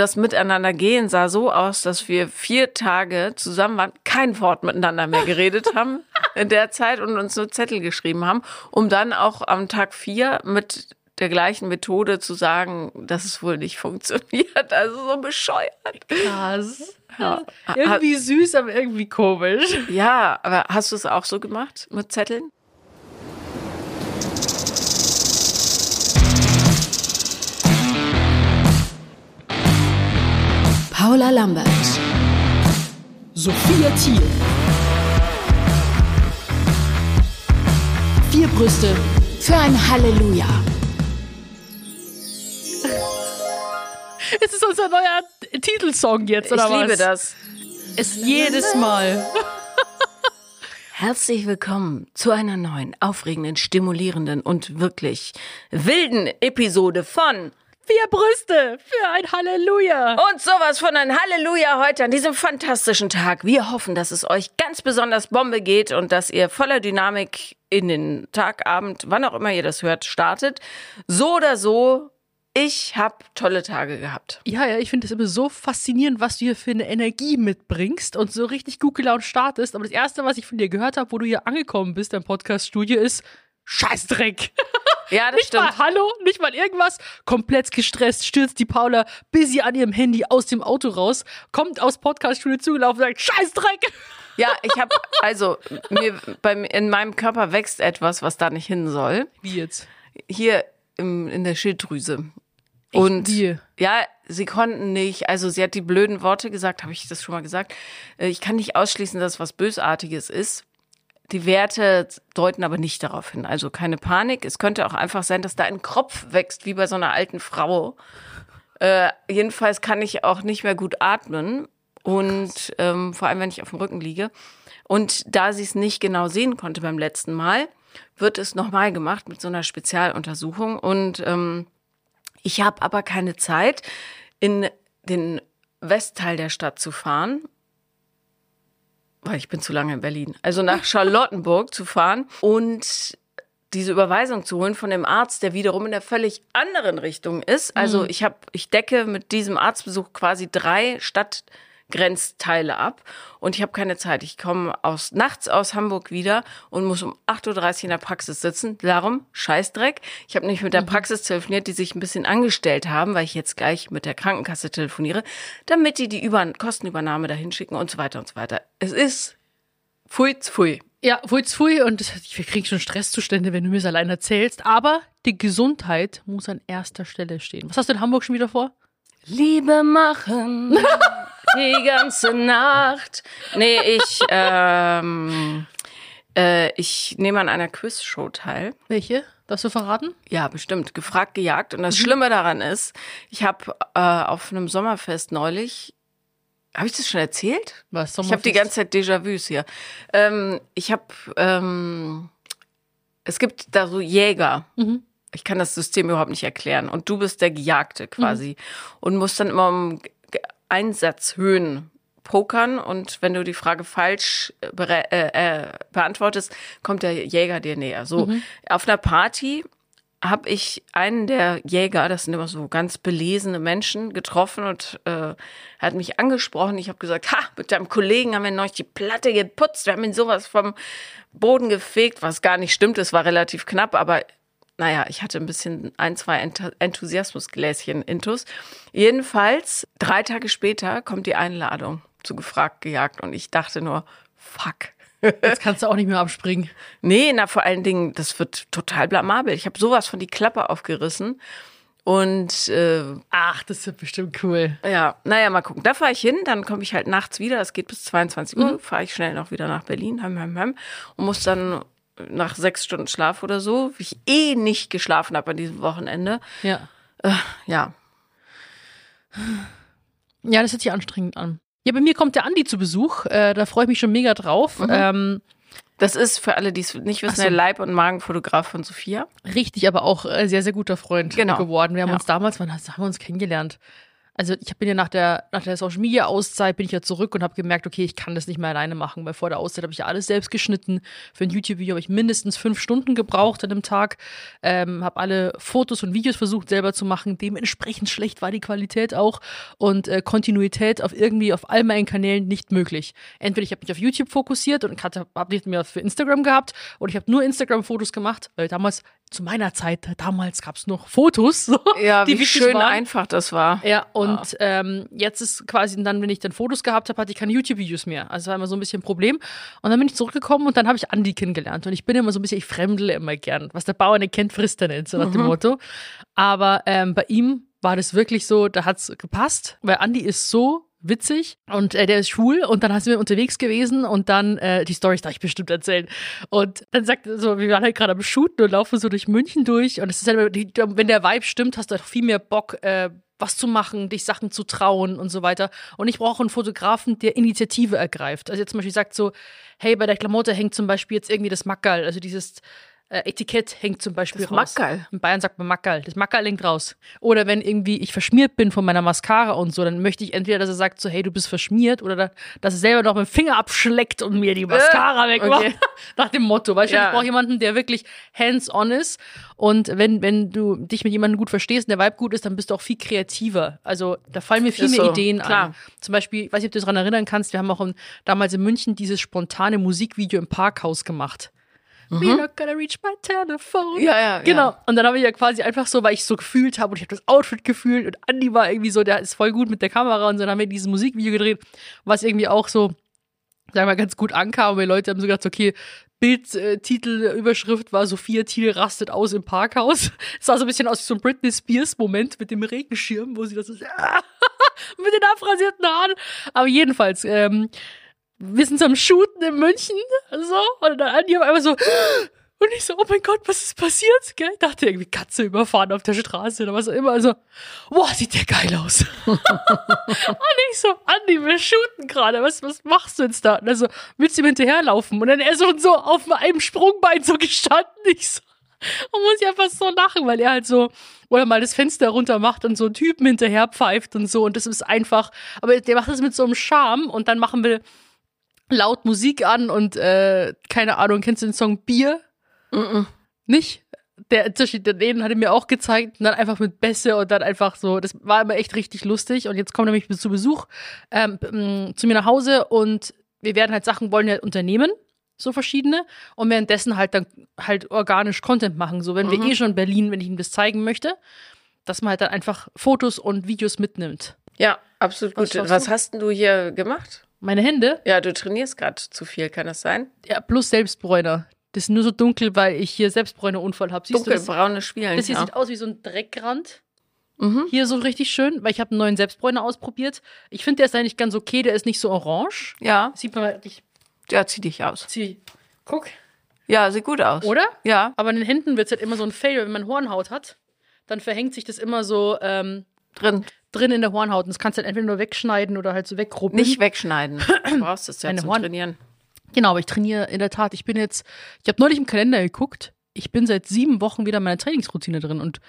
das Miteinandergehen sah so aus, dass wir vier Tage zusammen waren, kein Wort miteinander mehr geredet haben in der Zeit und uns nur Zettel geschrieben haben, um dann auch am Tag vier mit der gleichen Methode zu sagen, dass es wohl nicht funktioniert. Also so bescheuert. Krass. Ja. Irgendwie süß, aber irgendwie komisch. Ja, aber hast du es auch so gemacht mit Zetteln? Paula Lambert. Sophia Thiel. Vier Brüste für ein Halleluja. Ist es unser neuer Titelsong jetzt, oder ich was? Ich liebe das. Es jedes Mal. Herzlich willkommen zu einer neuen, aufregenden, stimulierenden und wirklich wilden Episode von Vier Brüste für ein Halleluja. Und sowas von ein Halleluja heute an diesem fantastischen Tag. Wir hoffen, dass es euch ganz besonders Bombe geht und dass ihr voller Dynamik in den Tag, Abend, wann auch immer ihr das hört, startet. So oder so ich habe tolle Tage gehabt. Ja, ja, ich finde es immer so faszinierend, was du hier für eine Energie mitbringst und so richtig gut gelaunt startest. Aber das Erste, was ich von dir gehört habe, wo du hier angekommen bist im Podcast-Studio, ist Scheißdreck. Ja, das nicht stimmt. Mal Hallo, nicht mal irgendwas. Komplett gestresst stürzt die Paula busy an ihrem Handy aus dem Auto raus, kommt aus Podcast-Studio zugelaufen und sagt Scheißdreck. Ja, ich habe also mir beim in meinem Körper wächst etwas, was da nicht hin soll. Wie jetzt? Hier im, in der Schilddrüse. Echt Und die? ja, sie konnten nicht, also sie hat die blöden Worte gesagt, habe ich das schon mal gesagt. Äh, Ich kann nicht ausschließen, dass was Bösartiges ist. Die Werte deuten aber nicht darauf hin. Also keine Panik. Es könnte auch einfach sein, dass da ein Kropf wächst, wie bei so einer alten Frau. Äh, jedenfalls kann ich auch nicht mehr gut atmen. Und ähm, vor allem, wenn ich auf dem Rücken liege. Und da sie es nicht genau sehen konnte beim letzten Mal, wird es nochmal gemacht mit so einer Spezialuntersuchung. Und ähm, ich habe aber keine Zeit, in den Westteil der Stadt zu fahren, weil ich bin zu lange in Berlin. Also nach Charlottenburg zu fahren und diese Überweisung zu holen von dem Arzt, der wiederum in der völlig anderen Richtung ist. Also ich habe, ich decke mit diesem Arztbesuch quasi drei Stadtgrenzteile ab und ich habe keine Zeit. Ich komme aus nachts aus Hamburg wieder und muss um 8.30 Uhr in der Praxis sitzen. Darum Scheißdreck. Ich habe nicht mit der Praxis telefoniert, die sich ein bisschen angestellt haben, weil ich jetzt gleich mit der Krankenkasse telefoniere, damit die die Über Kostenübernahme dahin schicken und so weiter und so weiter. Es ist pfui, pfui. Ja, pfui, pfui und wir kriegen schon Stresszustände, wenn du mir es allein erzählst. Aber die Gesundheit muss an erster Stelle stehen. Was hast du in Hamburg schon wieder vor? Liebe machen die ganze Nacht. Nee, ich, ähm, äh, ich nehme an einer Quizshow teil. Welche? Darfst du verraten? Ja, bestimmt. Gefragt, gejagt. Und das Schlimme daran ist, ich habe äh, auf einem Sommerfest neulich, habe ich das schon erzählt? Was? Ich habe die ganze Zeit Déjà-vus hier. Ähm, ich habe, ähm, es gibt da so Jäger. Ich kann das System überhaupt nicht erklären. Und du bist der Gejagte quasi und musst dann immer um Einsatzhöhen pokern. Und wenn du die Frage falsch äh, äh, äh, beantwortest, kommt der Jäger dir näher. So auf einer Party habe ich einen der Jäger, das sind immer so ganz belesene Menschen, getroffen und äh, hat mich angesprochen. Ich habe gesagt, ha, mit deinem Kollegen haben wir neulich die Platte geputzt, wir haben ihn sowas vom Boden gefegt, was gar nicht stimmt, es war relativ knapp, aber naja, ich hatte ein bisschen ein, zwei Ent Enthusiasmusgläschen intus. Jedenfalls, drei Tage später kommt die Einladung zu gefragt gejagt und ich dachte nur, fuck. Jetzt kannst du auch nicht mehr abspringen. Nee, na vor allen Dingen, das wird total blamabel. Ich habe sowas von die Klappe aufgerissen. Und äh, Ach, das wird bestimmt cool. ja, naja, mal gucken. Da fahre ich hin, dann komme ich halt nachts wieder. Es geht bis 22 Uhr. Fahre ich schnell noch wieder nach Berlin, heim, heim, heim. Und muss dann nach sechs Stunden Schlaf oder so, wie ich eh nicht geschlafen habe an diesem Wochenende. Ja. Ja, Ja, das hört sich anstrengend an. Ja, bei mir kommt der Andi zu Besuch. Äh, da freue ich mich schon mega drauf. Ähm, das ist für alle, die es nicht wissen, so. der Leib- und Magenfotograf von Sophia. richtig, aber auch äh, sehr, sehr guter Freund Genau. geworden. Wir haben Ja. uns damals, wann haben wir uns kennengelernt? Also ich bin ja nach der, nach der Social Media Auszeit bin ich ja zurück und habe gemerkt, okay, ich kann das nicht mehr alleine machen, weil vor der Auszeit habe ich ja alles selbst geschnitten. Für ein YouTube-Video habe ich mindestens fünf Stunden gebraucht an einem Tag, ähm, habe alle Fotos und Videos versucht selber zu machen. Dementsprechend schlecht war die Qualität auch und äh, Kontinuität auf irgendwie auf all meinen Kanälen nicht möglich. Entweder ich habe mich auf YouTube fokussiert und habe nicht mehr für Instagram gehabt oder ich habe nur Instagram-Fotos gemacht, weil damals zu meiner Zeit, damals gab es noch Fotos, so, Ja, die wie schön waren. einfach das war. Ja, und Ähm, jetzt ist quasi dann, wenn ich dann Fotos gehabt habe, hatte ich keine YouTube-Videos mehr. Also war immer so ein bisschen ein Problem. Und dann bin ich zurückgekommen und dann habe ich Andi kennengelernt. Und ich bin immer so ein bisschen, ich fremdle immer gern. Was der Bauer nicht kennt, frisst er nicht, so nach dem Motto. Aber ähm, bei ihm war das wirklich so, da hat's gepasst, weil Andi ist so witzig und äh, der ist schwul und dann sind wir unterwegs gewesen und dann äh, die Storys darf ich bestimmt erzählen und dann sagt so wir waren halt gerade am Shooten und laufen so durch München durch und es ist halt wenn der Vibe stimmt hast du halt viel mehr Bock äh, was zu machen, dich Sachen zu trauen und so weiter. Und ich brauche einen Fotografen, der Initiative ergreift. Also jetzt zum Beispiel sagt so, hey, bei der Klamotte hängt zum Beispiel jetzt irgendwie das Mackerl, also dieses äh, Etikett hängt zum Beispiel Das raus. Mackerl? In Bayern sagt man Mackerl. Das Mackerl hängt raus. Oder wenn irgendwie ich verschmiert bin von meiner Mascara und so, dann möchte ich entweder, dass er sagt so, hey, du bist verschmiert, oder da, dass er selber noch mit dem Finger abschleckt und mir die Mascara wegmacht. okay. Nach dem Motto. Weißt du, Ja. ich brauche jemanden, der wirklich hands-on ist. Und wenn, wenn du dich mit jemandem gut verstehst und der Vibe gut ist, dann bist du auch viel kreativer. Also da fallen mir viel Ist mehr so, Ideen klar. an. Zum Beispiel, ich weiß nicht, ob du dich daran erinnern kannst, wir haben auch in, damals in München dieses spontane Musikvideo im Parkhaus gemacht. We're not gonna reach my telephone. Mhm. Ja, ja, Genau. ja. Und dann habe ich ja quasi einfach so, weil ich so gefühlt habe und ich habe das Outfit gefühlt und Andy war irgendwie so, der ist voll gut mit der Kamera und so, dann haben wir dieses Musikvideo gedreht, was irgendwie auch so, sagen wir mal, ganz gut ankam. Und die Leute haben so gedacht, okay, Bild, äh, Überschrift war Sophia Thiel rastet aus im Parkhaus. Es sah so ein bisschen aus wie so ein Britney Spears Moment mit dem Regenschirm, wo sie das so, mit den abrasierten Haaren. Aber jedenfalls, ähm, wir sind so am Shooten in München, so, und dann Andi auf einmal so, und ich so, oh mein Gott, was ist passiert? Gell? Ich dachte irgendwie Katze überfahren auf der Straße oder was auch immer. Also, wow, sieht der geil aus. und ich so, Andi, wir shooten gerade. Was, was machst du jetzt da? Und also, willst du ihm hinterherlaufen? Und dann er so, so auf einem Sprungbein so gestanden. Ich so, und muss ich einfach so lachen, weil er halt so, oder mal das Fenster runter macht und so Typen hinterher pfeift und so. Und das ist einfach, aber der macht das mit so einem Charme und dann machen wir laut Musik an und äh, keine Ahnung, kennst du den Song Bier? Nicht? Der Unterschied den hat er mir auch gezeigt und dann einfach mit Bässe und dann einfach so, das war immer echt richtig lustig und jetzt kommt er nämlich zu Besuch ähm, zu mir nach Hause und wir werden halt Sachen wollen ja unternehmen, so verschiedene und währenddessen halt dann halt organisch Content machen, so wenn wir eh schon in Berlin, wenn ich ihm das zeigen möchte, dass man halt dann einfach Fotos und Videos mitnimmt. Ja, absolut Was gut. Was du? hast denn du hier gemacht? Meine Hände, Ja, du trainierst gerade zu viel, kann das sein? ja, plus Selbstbräuner. Das ist nur so dunkel, weil ich hier Selbstbräunerunfall habe. Siehst du das? Dunkelbraune Spielen. Das hier ja. sieht aus wie so ein Dreckrand. Mhm. Hier so richtig schön, weil ich habe einen neuen Selbstbräuner ausprobiert. Ich finde, der ist eigentlich ganz okay. Der ist nicht so orange. ja, Sieht man ich ja, zieh dich aus. zieh. Guck. Ja, sieht gut aus. Oder? Ja, Aber in den Händen wird es halt immer so ein Fail. Wenn man Hornhaut hat, dann verhängt sich das immer so ähm, drin. drin in der Hornhaut. Und das kannst du halt entweder nur wegschneiden oder halt so wegrubbeln. Nicht wegschneiden. Du brauchst es ja Eine zum Horn- Trainieren. Genau, aber ich trainiere in der Tat. Ich bin jetzt, ich habe neulich im Kalender geguckt. Ich bin seit sieben Wochen wieder in meiner Trainingsroutine drin und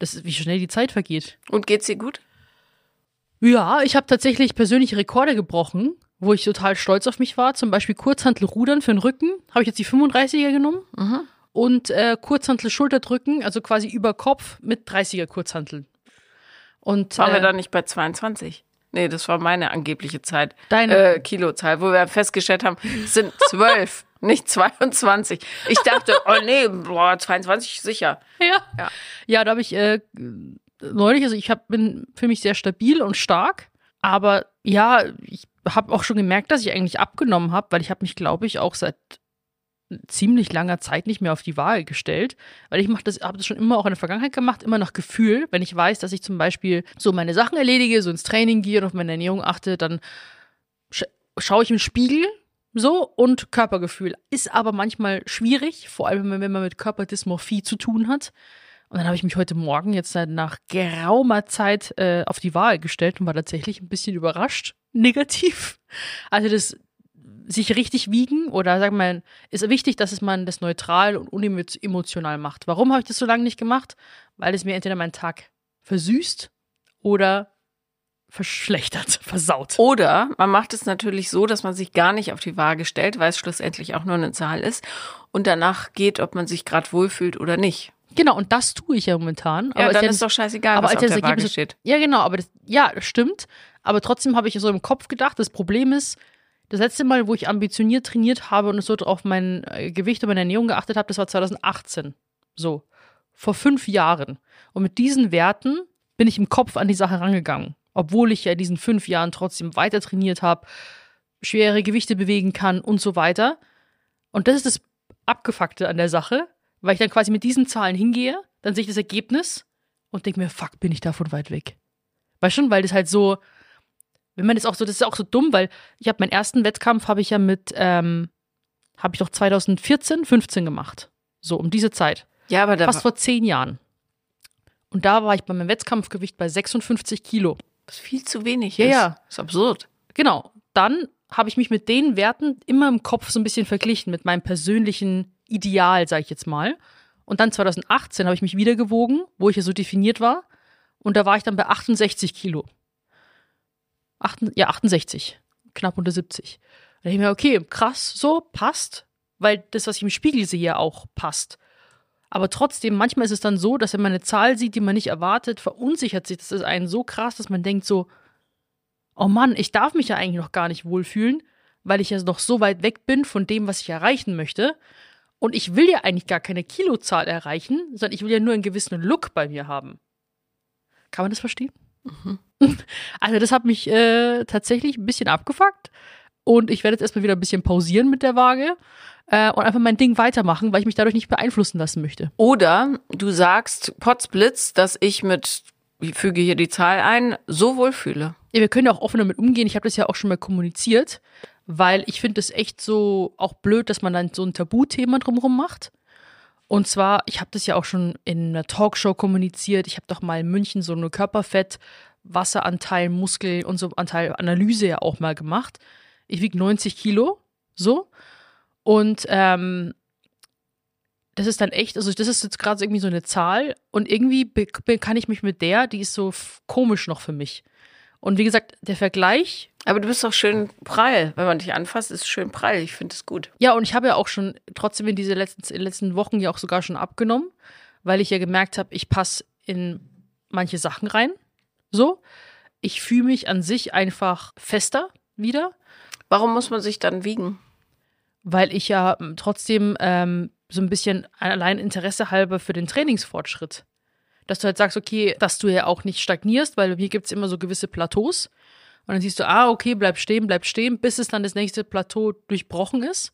das ist, wie schnell die Zeit vergeht. Und geht's dir gut? Ja, ich habe tatsächlich persönliche Rekorde gebrochen, wo ich total stolz auf mich war. Zum Beispiel Kurzhantelrudern für den Rücken. Habe ich jetzt die 35er genommen. Und äh, Kurzhantel Schulterdrücken, also quasi über Kopf mit 30er Kurzhanteln. Und Waren wir äh, da nicht bei 22? Nee, das war meine angebliche Zeit. Deine- Äh, Kilozahl, wo wir festgestellt haben, es sind 12, nicht 22. Ich dachte, oh nee, boah, 22 sicher. ja. Ja. Ja, da habe ich äh, neulich, also ich hab, bin für mich sehr stabil und stark. Aber ja, ich habe auch schon gemerkt, dass ich eigentlich abgenommen habe, weil ich habe mich, glaube ich, auch seit ziemlich langer Zeit nicht mehr auf die Waage gestellt, weil ich mache das, habe das schon immer auch in der Vergangenheit gemacht, immer nach Gefühl. Wenn ich weiß, dass ich zum Beispiel so meine Sachen erledige, so ins Training gehe und auf meine Ernährung achte, dann sch schaue ich im Spiegel so und Körpergefühl. Ist aber manchmal schwierig, vor allem wenn man mit Körperdysmorphie zu tun hat. Und dann habe ich mich heute Morgen jetzt nach geraumer Zeit äh, auf die Wahl gestellt und war tatsächlich ein bisschen überrascht. Negativ. Also das sich richtig wiegen oder wir mal, ist wichtig, dass es man das neutral und unemotional macht. Warum habe ich das so lange nicht gemacht? Weil es mir entweder meinen Tag versüßt oder verschlechtert, versaut. Oder man macht es natürlich so, dass man sich gar nicht auf die Waage stellt, weil es schlussendlich auch nur eine Zahl ist und danach geht, ob man sich gerade wohlfühlt oder nicht. Genau, und das tue ich ja momentan. Ja, aber dann ja ist doch scheißegal, aber was als auf das der Waage steht. Ja, genau, aber das, ja, das stimmt. Aber trotzdem habe ich so im Kopf gedacht, das Problem ist, das letzte Mal, wo ich ambitioniert trainiert habe und so auf mein äh, Gewicht und meine Ernährung geachtet habe, das war 2018. So. Vor fünf Jahren. Und mit diesen Werten bin ich im Kopf an die Sache rangegangen. Obwohl ich ja in diesen fünf Jahren trotzdem weiter trainiert habe, schwere Gewichte bewegen kann und so weiter. Und das ist das Abgefuckte an der Sache, weil ich dann quasi mit diesen Zahlen hingehe, dann sehe ich das Ergebnis und denke mir, fuck, bin ich davon weit weg. Weißt schon, weil das halt so, wenn man das auch so, das ist auch so dumm, weil ich habe meinen ersten Wettkampf habe ich ja mit, ähm, habe ich doch 2014, 15 gemacht. So, um diese Zeit. Ja, aber da Fast vor zehn Jahren. Und da war ich bei meinem Wettkampfgewicht bei 56 Kilo. was viel zu wenig Ja, ist. ja. ist absurd. Genau. Dann habe ich mich mit den Werten immer im Kopf so ein bisschen verglichen, mit meinem persönlichen Ideal, sage ich jetzt mal. Und dann 2018 habe ich mich wieder gewogen, wo ich ja so definiert war. Und da war ich dann bei 68 Kilo. Achten, ja, 68. Knapp unter 70. Da dachte ich mir, okay, krass, so, passt. Weil das, was ich im Spiegel sehe, ja auch passt. Aber trotzdem, manchmal ist es dann so, dass wenn man eine Zahl sieht, die man nicht erwartet, verunsichert sich das ist einen so krass, dass man denkt so, oh Mann, ich darf mich ja eigentlich noch gar nicht wohlfühlen, weil ich ja noch so weit weg bin von dem, was ich erreichen möchte. Und ich will ja eigentlich gar keine Kilozahl erreichen, sondern ich will ja nur einen gewissen Look bei mir haben. Kann man das verstehen? Also das hat mich äh, tatsächlich ein bisschen abgefuckt. Und ich werde jetzt erstmal wieder ein bisschen pausieren mit der Waage äh, und einfach mein Ding weitermachen, weil ich mich dadurch nicht beeinflussen lassen möchte. Oder du sagst, Potzblitz, dass ich mit, ich füge hier die Zahl ein, so wohl fühle. Ja, wir können ja auch offen damit umgehen. Ich habe das ja auch schon mal kommuniziert, weil ich finde es echt so auch blöd, dass man dann so ein Tabuthema drumherum macht. Und zwar, ich habe das ja auch schon in einer Talkshow kommuniziert. Ich habe doch mal in München so eine Körperfett, Wasseranteil, Muskel und so Anteil Analyse ja auch mal gemacht. Ich wiege 90 Kilo, so. Und ähm, das ist dann echt, also das ist jetzt gerade irgendwie so eine Zahl und irgendwie kann ich mich mit der, die ist so komisch noch für mich. Und wie gesagt, der Vergleich, Aber du bist doch schön prall. Wenn man dich anfasst, ist es schön prall. Ich finde es gut. ja, und ich habe ja auch schon trotzdem in diese letzten, in den letzten Wochen ja auch sogar schon abgenommen, weil ich ja gemerkt habe, ich passe in manche Sachen rein. So. Ich fühle mich an sich einfach fester wieder, Warum muss man sich dann wiegen? weil ich ja trotzdem ähm, so ein bisschen allein Interesse halber für den Trainingsfortschritt. Dass du halt sagst, okay, dass du ja auch nicht stagnierst, weil hier gibt's immer so gewisse Plateaus. Und dann siehst du, ah, okay, bleib stehen, bleib stehen, bis es dann das nächste Plateau durchbrochen ist.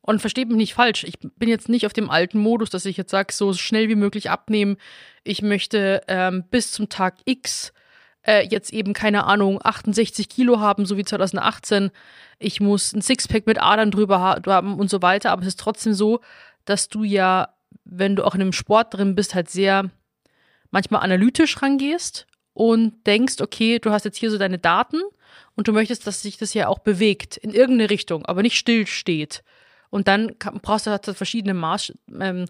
Und versteht mich nicht falsch. Ich bin jetzt nicht auf dem alten Modus, dass ich jetzt sage, so schnell wie möglich abnehmen. Ich möchte ähm, bis zum Tag X äh, jetzt eben, keine Ahnung, 68 Kilo haben, so wie 2018. Ich muss ein Sixpack mit Adern drüber ha- haben und so weiter. Aber es ist trotzdem so, dass du ja, wenn du auch in einem Sport drin bist, halt sehr manchmal analytisch rangehst und denkst, okay, du hast jetzt hier so deine Daten und du möchtest, dass sich das ja auch bewegt in irgendeine Richtung, aber nicht still steht. Und dann brauchst du halt verschiedene Maß, ähm,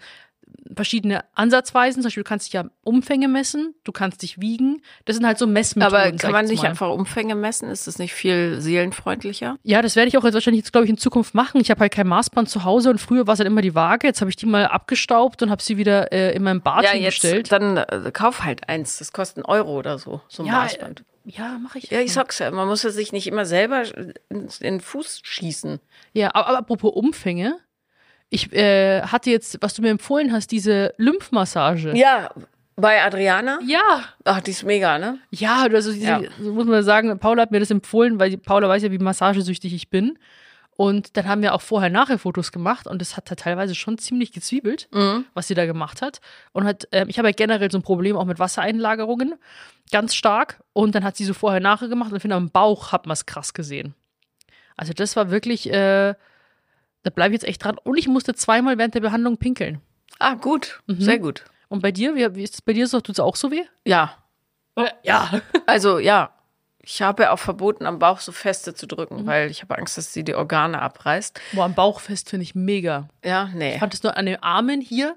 verschiedene Ansatzweisen. Zum Beispiel, du kannst dich ja Umfänge messen, du kannst dich wiegen. Das sind halt so Messmethoden. Aber kann man jetzt nicht einfach Umfänge messen? Ist das nicht viel seelenfreundlicher? Ja, das werde ich auch jetzt wahrscheinlich jetzt, glaube ich, in Zukunft machen. Ich habe halt kein Maßband zu Hause und früher war es halt immer die Waage. Jetzt habe ich die mal abgestaubt und habe sie wieder äh, in meinem Bad ja, jetzt hingestellt. dann äh, kauf halt eins. Das kostet einen Euro oder so, so ein Ja, Maßband. Ja, mache ich. Ja, ich sag's ja, man muss ja sich nicht immer selber in, in den Fuß schießen. Ja, aber, aber apropos Umfänge. Ich äh, hatte jetzt, was du mir empfohlen hast, diese Lymphmassage. Ja, bei Adriana. Ja, Ach, die ist mega, ne? ja, also diese, Ja. so muss man sagen, Paula hat mir das empfohlen, weil Paula weiß ja, wie massagesüchtig ich bin. Und dann haben wir auch vorher-nachher Fotos gemacht und das hat halt teilweise schon ziemlich gezwiebelt, was sie da gemacht hat. Und hat, ähm, ich habe ja generell so ein Problem auch mit Wassereinlagerungen, ganz stark. Und dann hat sie so vorher-nachher gemacht und ich finde, am Bauch hat man es krass gesehen. Also das war wirklich, äh, da bleibe ich jetzt echt dran. Und ich musste zweimal während der Behandlung pinkeln. Ah, gut. Mhm. Sehr gut. Und bei dir, wie, wie ist es bei dir so? Tut es auch so weh? Ja. Ja. Also, ja. Ich habe auch verboten, am Bauch so feste zu Mhm. drücken, weil ich habe Angst, dass sie die Organe abreißt. Boah, am Bauch fest finde ich mega. Ja, nee. Ich fand es nur an den Armen hier.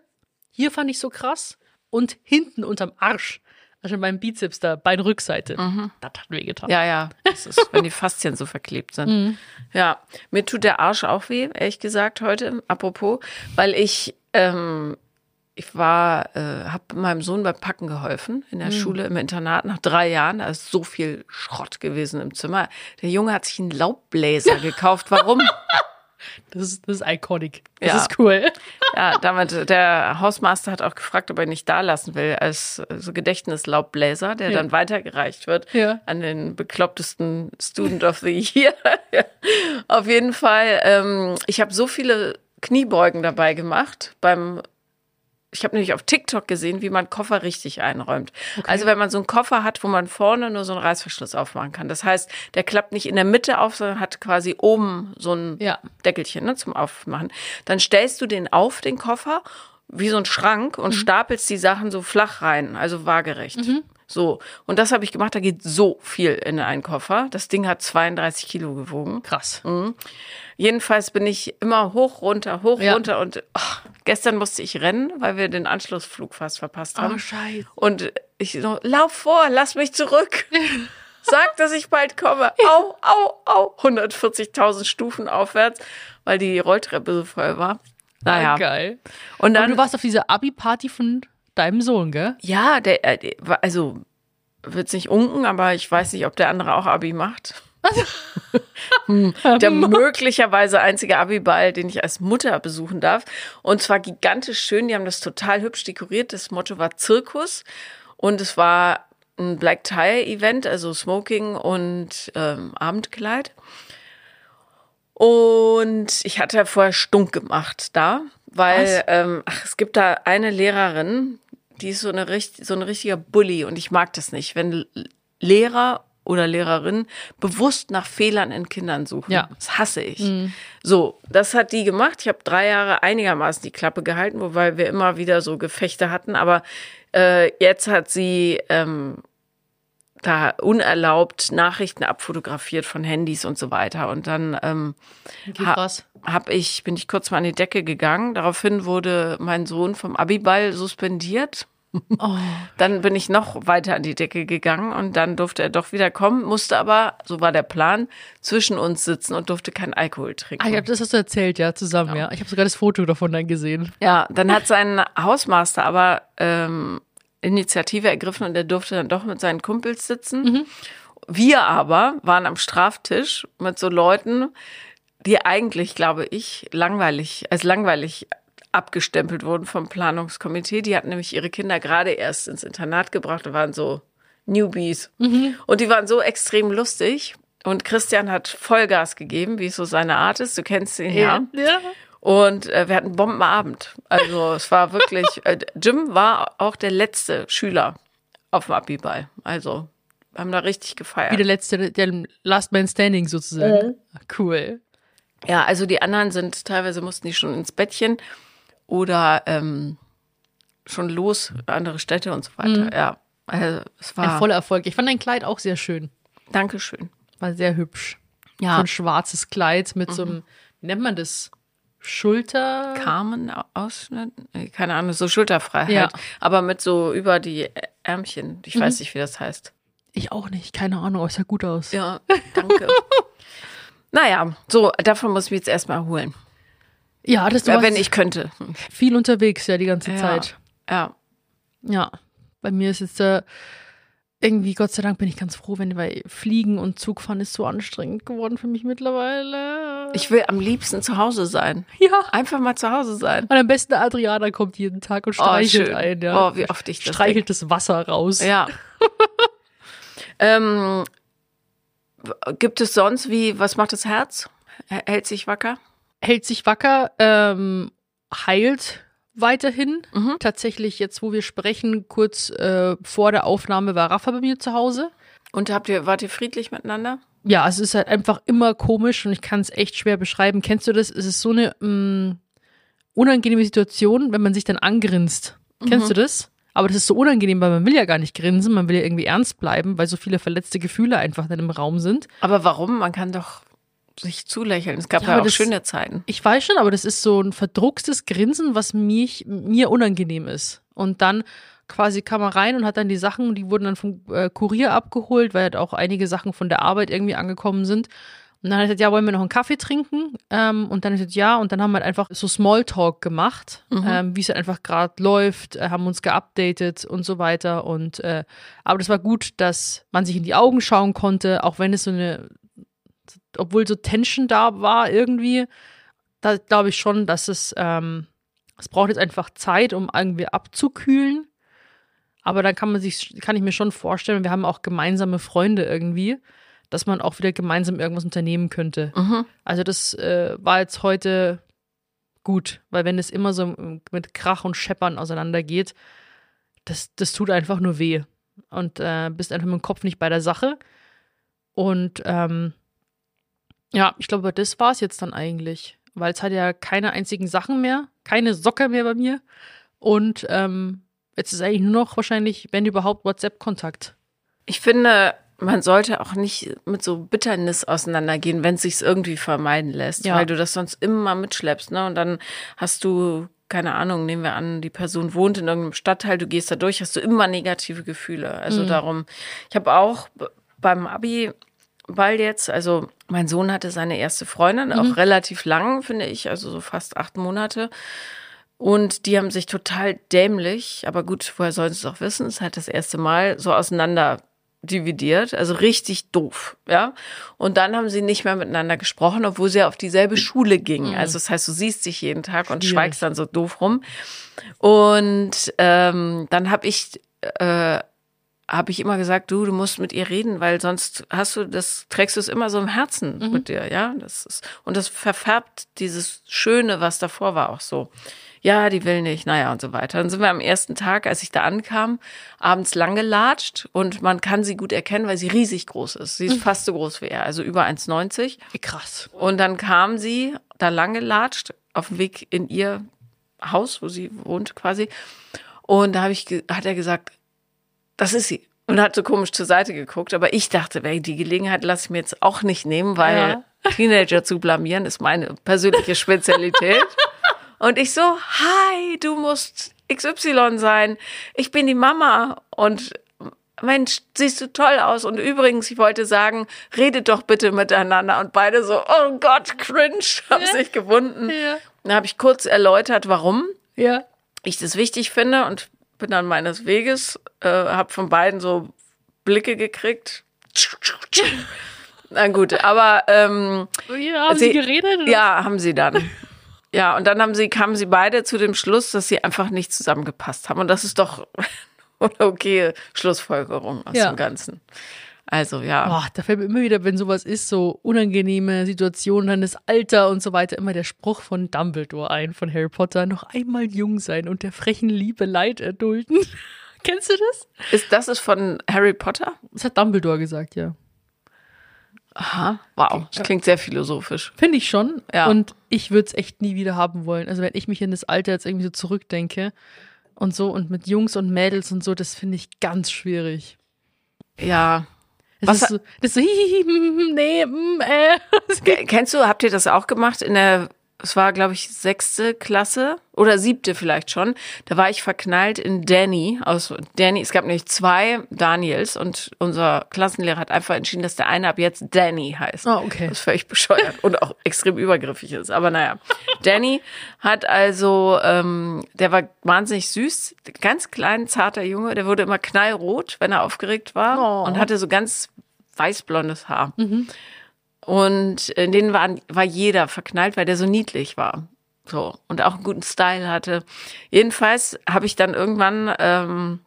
Hier fand ich so krass. Und hinten unterm Arsch. Also mein Bizeps da, Beinrückseite. Das hat wehgetan. Ja, ja. Das ist, wenn die Faszien so verklebt sind. Ja, mir tut der Arsch auch weh, ehrlich gesagt, heute, apropos, weil ich, ähm, ich war, äh, habe meinem Sohn beim Packen geholfen in der Schule im Internat nach drei Jahren. Da ist so viel Schrott gewesen im Zimmer. Der Junge hat sich einen Laubbläser gekauft. Warum? Das ist, das ist iconic. Das Ja. ist cool. Ja, damit, der Hausmeister hat auch gefragt, ob er ihn nicht da lassen will, als äh, so Gedächtnislaubbläser, der Ja. dann weitergereicht wird Ja. an den beklopptesten Student of the Year. Auf jeden Fall, ähm, ich habe so viele Kniebeugen dabei gemacht beim ich habe nämlich auf TikTok gesehen, wie man Koffer richtig einräumt. Also wenn man so einen Koffer hat, wo man vorne nur so einen Reißverschluss aufmachen kann. Das heißt, der klappt nicht in der Mitte auf, sondern hat quasi oben so ein Ja. Deckelchen ne, zum Aufmachen. Dann stellst du den auf, den Koffer, wie so ein Schrank und stapelst die Sachen so flach rein, also waagerecht. So, und das habe ich gemacht, da geht so viel in einen Koffer. Das Ding hat 32 Kilo gewogen. Krass. Jedenfalls bin ich immer hoch, runter, hoch, Ja. runter und oh, gestern musste ich rennen, weil wir den Anschlussflug fast verpasst haben. Oh, scheiße. Und ich so, lauf vor, lass mich zurück. Sag, dass ich bald komme. Au, au, au. 140.000 Stufen aufwärts, weil die Rolltreppe so voll war. Naja. Ah, Geil. Und Und dann, du warst auf dieser Abi-Party von deinem Sohn, gell? ja, der, äh, also, wird's nicht unken, aber ich weiß nicht, ob der andere auch Abi macht. Hm, der möglicherweise einzige Abi-Ball, den ich als Mutter besuchen darf. Und zwar gigantisch schön. Die haben das total hübsch dekoriert. Das Motto war Zirkus. Und es war ein Black Tie-Event, also Smoking und ähm, Abendkleid. Und ich hatte vorher stunk gemacht da, weil ähm, ach, es gibt da eine Lehrerin, die ist so eine so ein richtiger Bully und ich mag das nicht, wenn Lehrer oder Lehrerinnen bewusst nach Fehlern in Kindern suchen. Ja. Das hasse ich. So, das hat die gemacht. Ich habe drei Jahre einigermaßen die Klappe gehalten, wobei wir immer wieder so Gefechte hatten. Aber äh, jetzt hat sie ähm, da unerlaubt Nachrichten abfotografiert von Handys und so weiter. Und dann ähm, Ha- hab ich, bin ich kurz mal an die Decke gegangen. Daraufhin wurde mein Sohn vom Abiball suspendiert. Oh. Dann bin ich noch weiter an die Decke gegangen und dann durfte er doch wieder kommen, musste aber, so war der Plan, zwischen uns sitzen und durfte keinen Alkohol trinken. Ah, ich hab, das hast du erzählt, ja, zusammen, ja. Ich habe sogar das Foto davon dann gesehen. Ja, dann hat sein Hausmaster aber ähm, Initiative ergriffen und er durfte dann doch mit seinen Kumpels sitzen. Wir aber waren am Straftisch mit so Leuten, die eigentlich, glaube ich, langweilig, als langweilig abgestempelt wurden vom Planungskomitee. Die hatten nämlich ihre Kinder gerade erst ins Internat gebracht und waren so Newbies. Und die waren so extrem lustig. Und Christian hat Vollgas gegeben, wie es so seine Art ist. Du kennst ihn ja. ja. Und äh, wir hatten einen Bombenabend. Also es war wirklich, äh, Jim war auch der letzte Schüler auf dem Abiball. Also haben da richtig gefeiert. Wie der letzte, der Last Man Standing sozusagen. Cool. Ja, also die anderen sind, teilweise mussten die schon ins Bettchen oder ähm, schon los, andere Städte und so weiter. Ja, also es Ein war, voller Erfolg. Ich fand dein Kleid auch sehr schön. Dankeschön. War sehr hübsch. Ja. So ein schwarzes Kleid mit so einem, wie nennt man das? Schulter. Carmen-Ausschnitt? Keine Ahnung, so Schulterfreiheit. Ja. Aber mit so über die Ärmchen. Ich weiß nicht, wie das heißt. Ich auch nicht, keine Ahnung, aber es sah gut aus. Ja, danke. naja, so, davon muss ich mich jetzt erstmal erholen. Ja, das Ja, warst wenn ich könnte. viel unterwegs ja die ganze Zeit. Ja. Ja, bei mir ist jetzt äh, irgendwie, Gott sei Dank, bin ich ganz froh, wenn, weil Fliegen und Zugfahren ist so anstrengend geworden für mich mittlerweile. Ich will am liebsten zu Hause sein. ja. Einfach mal zu Hause sein. Und am besten Adriana kommt jeden Tag und streichelt schön. ein, ja. Oh, wie oft ich das Streichelt das Wasser raus. Ja. ähm, gibt es sonst wie, was macht das Herz? Hält sich wacker? Hält sich wacker, ähm, heilt weiterhin. Mhm. Tatsächlich, jetzt wo wir sprechen, kurz äh, vor der Aufnahme war Rafa bei mir zu Hause. Und habt ihr, wart ihr friedlich miteinander? Ja, es ist halt einfach immer komisch und ich kann es echt schwer beschreiben. Kennst du das? Es ist so eine mh, unangenehme Situation, wenn man sich dann angrinst. Kennst du das? Aber das ist so unangenehm, weil man will ja gar nicht grinsen, man will ja irgendwie ernst bleiben, weil so viele verletzte Gefühle einfach dann im Raum sind. Aber warum? Man kann doch sich zulächeln. Es gab Ja, ja, auch das- schöne Zeiten. Ich weiß schon, aber das ist so ein verdruckstes Grinsen, was mich, mir unangenehm ist. Und dann quasi kam er rein und hat dann die Sachen, die wurden dann vom äh, Kurier abgeholt, weil halt auch einige Sachen von der Arbeit irgendwie angekommen sind. Und dann hat er gesagt, ja, wollen wir noch einen Kaffee trinken? Ähm, und dann hat er gesagt, ja. Und dann haben wir halt einfach so Smalltalk gemacht, ähm, wie es halt einfach gerade läuft, äh, haben uns geupdatet und so weiter. Und äh, aber das war gut, dass man sich in die Augen schauen konnte, auch wenn es so eine, obwohl so Tension da war irgendwie, da glaube ich schon, dass es, ähm, es braucht jetzt einfach Zeit, um irgendwie abzukühlen. Aber dann kann man sich, kann ich mir schon vorstellen, wir haben auch gemeinsame Freunde irgendwie, dass man auch wieder gemeinsam irgendwas unternehmen könnte. Also das äh, war jetzt heute gut, weil wenn es immer so mit Krach und Scheppern auseinandergeht, das, das tut einfach nur weh. Und äh, bist einfach mit dem Kopf nicht bei der Sache. Und ähm, ja, ich glaube, das war es jetzt dann eigentlich. Weil es hat ja keine einzigen Sachen mehr, keine Socke mehr bei mir. Und ähm, jetzt ist eigentlich nur noch wahrscheinlich, wenn überhaupt, WhatsApp-Kontakt. Ich finde, man sollte auch nicht mit so Bitternis auseinandergehen, wenn es sich irgendwie vermeiden lässt, Ja. weil du das sonst immer mitschleppst, ne? Und dann hast du, keine Ahnung, nehmen wir an, die Person wohnt in irgendeinem Stadtteil, du gehst da durch, hast du immer negative Gefühle. Also darum, ich habe auch beim Abi Ball jetzt, also mein Sohn hatte seine erste Freundin, auch relativ lang, finde ich, also so fast acht Monate. Und die haben sich total dämlich, aber gut, woher sollen sie es auch wissen? Es ist halt das erste Mal so auseinander dividiert, also richtig doof, ja. Und dann haben sie nicht mehr miteinander gesprochen, obwohl sie auf dieselbe Schule gingen. Also das heißt, du siehst dich jeden Tag und Schwierig. schweigst dann so doof rum. Und ähm, dann habe ich äh, habe ich immer gesagt, du, du musst mit ihr reden, weil sonst hast du das, trägst du es immer so im Herzen mit dir, ja. Das ist, und das verfärbt dieses Schöne, was davor war, auch so. Ja, die will nicht, naja, und so weiter. Dann sind wir am ersten Tag, als ich da ankam, abends lang gelatscht und man kann sie gut erkennen, weil sie riesig groß ist. Sie ist fast so groß wie er, also über 1,90. Krass. Und dann kam sie da lang gelatscht auf dem Weg in ihr Haus, wo sie wohnt quasi. Und da habe ich, hat er gesagt, das ist sie. Und hat so komisch zur Seite geguckt. Aber ich dachte, die Gelegenheit lasse ich mir jetzt auch nicht nehmen, weil Ja. Teenager zu blamieren ist meine persönliche Spezialität. Und ich so, hi, du musst XY sein. Ich bin die Mama. Und Mensch, siehst du toll aus. Und übrigens, ich wollte sagen, redet doch bitte miteinander. Und beide so, oh Gott, cringe, haben sich gewunden. Ja. Dann habe ich kurz erläutert, warum Ja. ich das wichtig finde und bin dann meines Weges, äh, habe von beiden so Blicke gekriegt. Na gut, aber ähm, ja haben sie, Sie- geredet? oder? ja, haben sie dann. Ja, und dann haben sie, kamen sie beide zu dem Schluss, dass sie einfach nicht zusammengepasst haben. Und das ist doch eine okaye Schlussfolgerung aus Ja. dem Ganzen. Also ja. Boah, da fällt mir immer wieder, wenn sowas ist, so unangenehme Situationen, dann das Alter und so weiter, immer der Spruch von Dumbledore ein, von Harry Potter, noch einmal jung sein und der frechen Liebe Leid erdulden. Kennst du das? Ist, das ist von Harry Potter? Das hat Dumbledore gesagt, ja. Aha. Wow. Das klingt sehr philosophisch. Finde ich schon. Ja. Und ich würde es echt nie wieder haben wollen. Also wenn ich mich in das Alter jetzt irgendwie so zurückdenke und so und mit Jungs und Mädels und so, das finde ich ganz schwierig. Ja. Das Was ist so, das ist so, hihihi, hm, nee, mm, äh. Ke- Kennst du, habt ihr das auch gemacht in der, es war glaube ich sechste Klasse oder siebte vielleicht schon. Da war ich verknallt in Danny aus Danny. Es gab nämlich zwei Daniels und unser Klassenlehrer hat einfach entschieden, dass der eine ab jetzt Danny heißt. Ah, okay. Das ist völlig bescheuert und auch extrem übergriffig ist. Aber naja, Danny hat also, ähm, der war wahnsinnig süß, ganz klein, zarter Junge. Der wurde immer knallrot, wenn er aufgeregt war Oh. und hatte so ganz weißblondes Haar. Und in den waren, war jeder verknallt, weil der so niedlich war. So. Und auch einen guten Style hatte. Jedenfalls habe ich dann irgendwann ähm,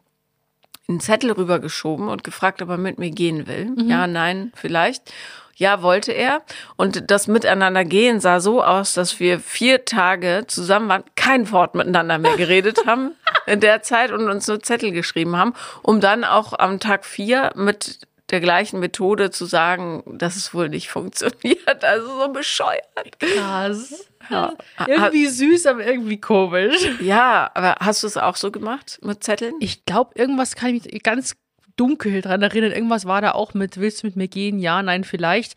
einen Zettel rübergeschoben und gefragt, ob er mit mir gehen will. Ja, nein, vielleicht. Ja, wollte er. Und das Miteinander gehen sah so aus, dass wir vier Tage zusammen waren, kein Wort miteinander mehr geredet haben in der Zeit und uns nur Zettel geschrieben haben, um dann auch am Tag vier mit der gleichen Methode zu sagen, dass es wohl nicht funktioniert. Also so bescheuert. Krass. Ja. Irgendwie süß, aber irgendwie komisch. Ja, aber hast du es auch so gemacht mit Zetteln? Ich glaube, irgendwas kann ich mich ganz dunkel dran erinnern. Irgendwas war da auch mit, willst du mit mir gehen? Ja, nein, vielleicht.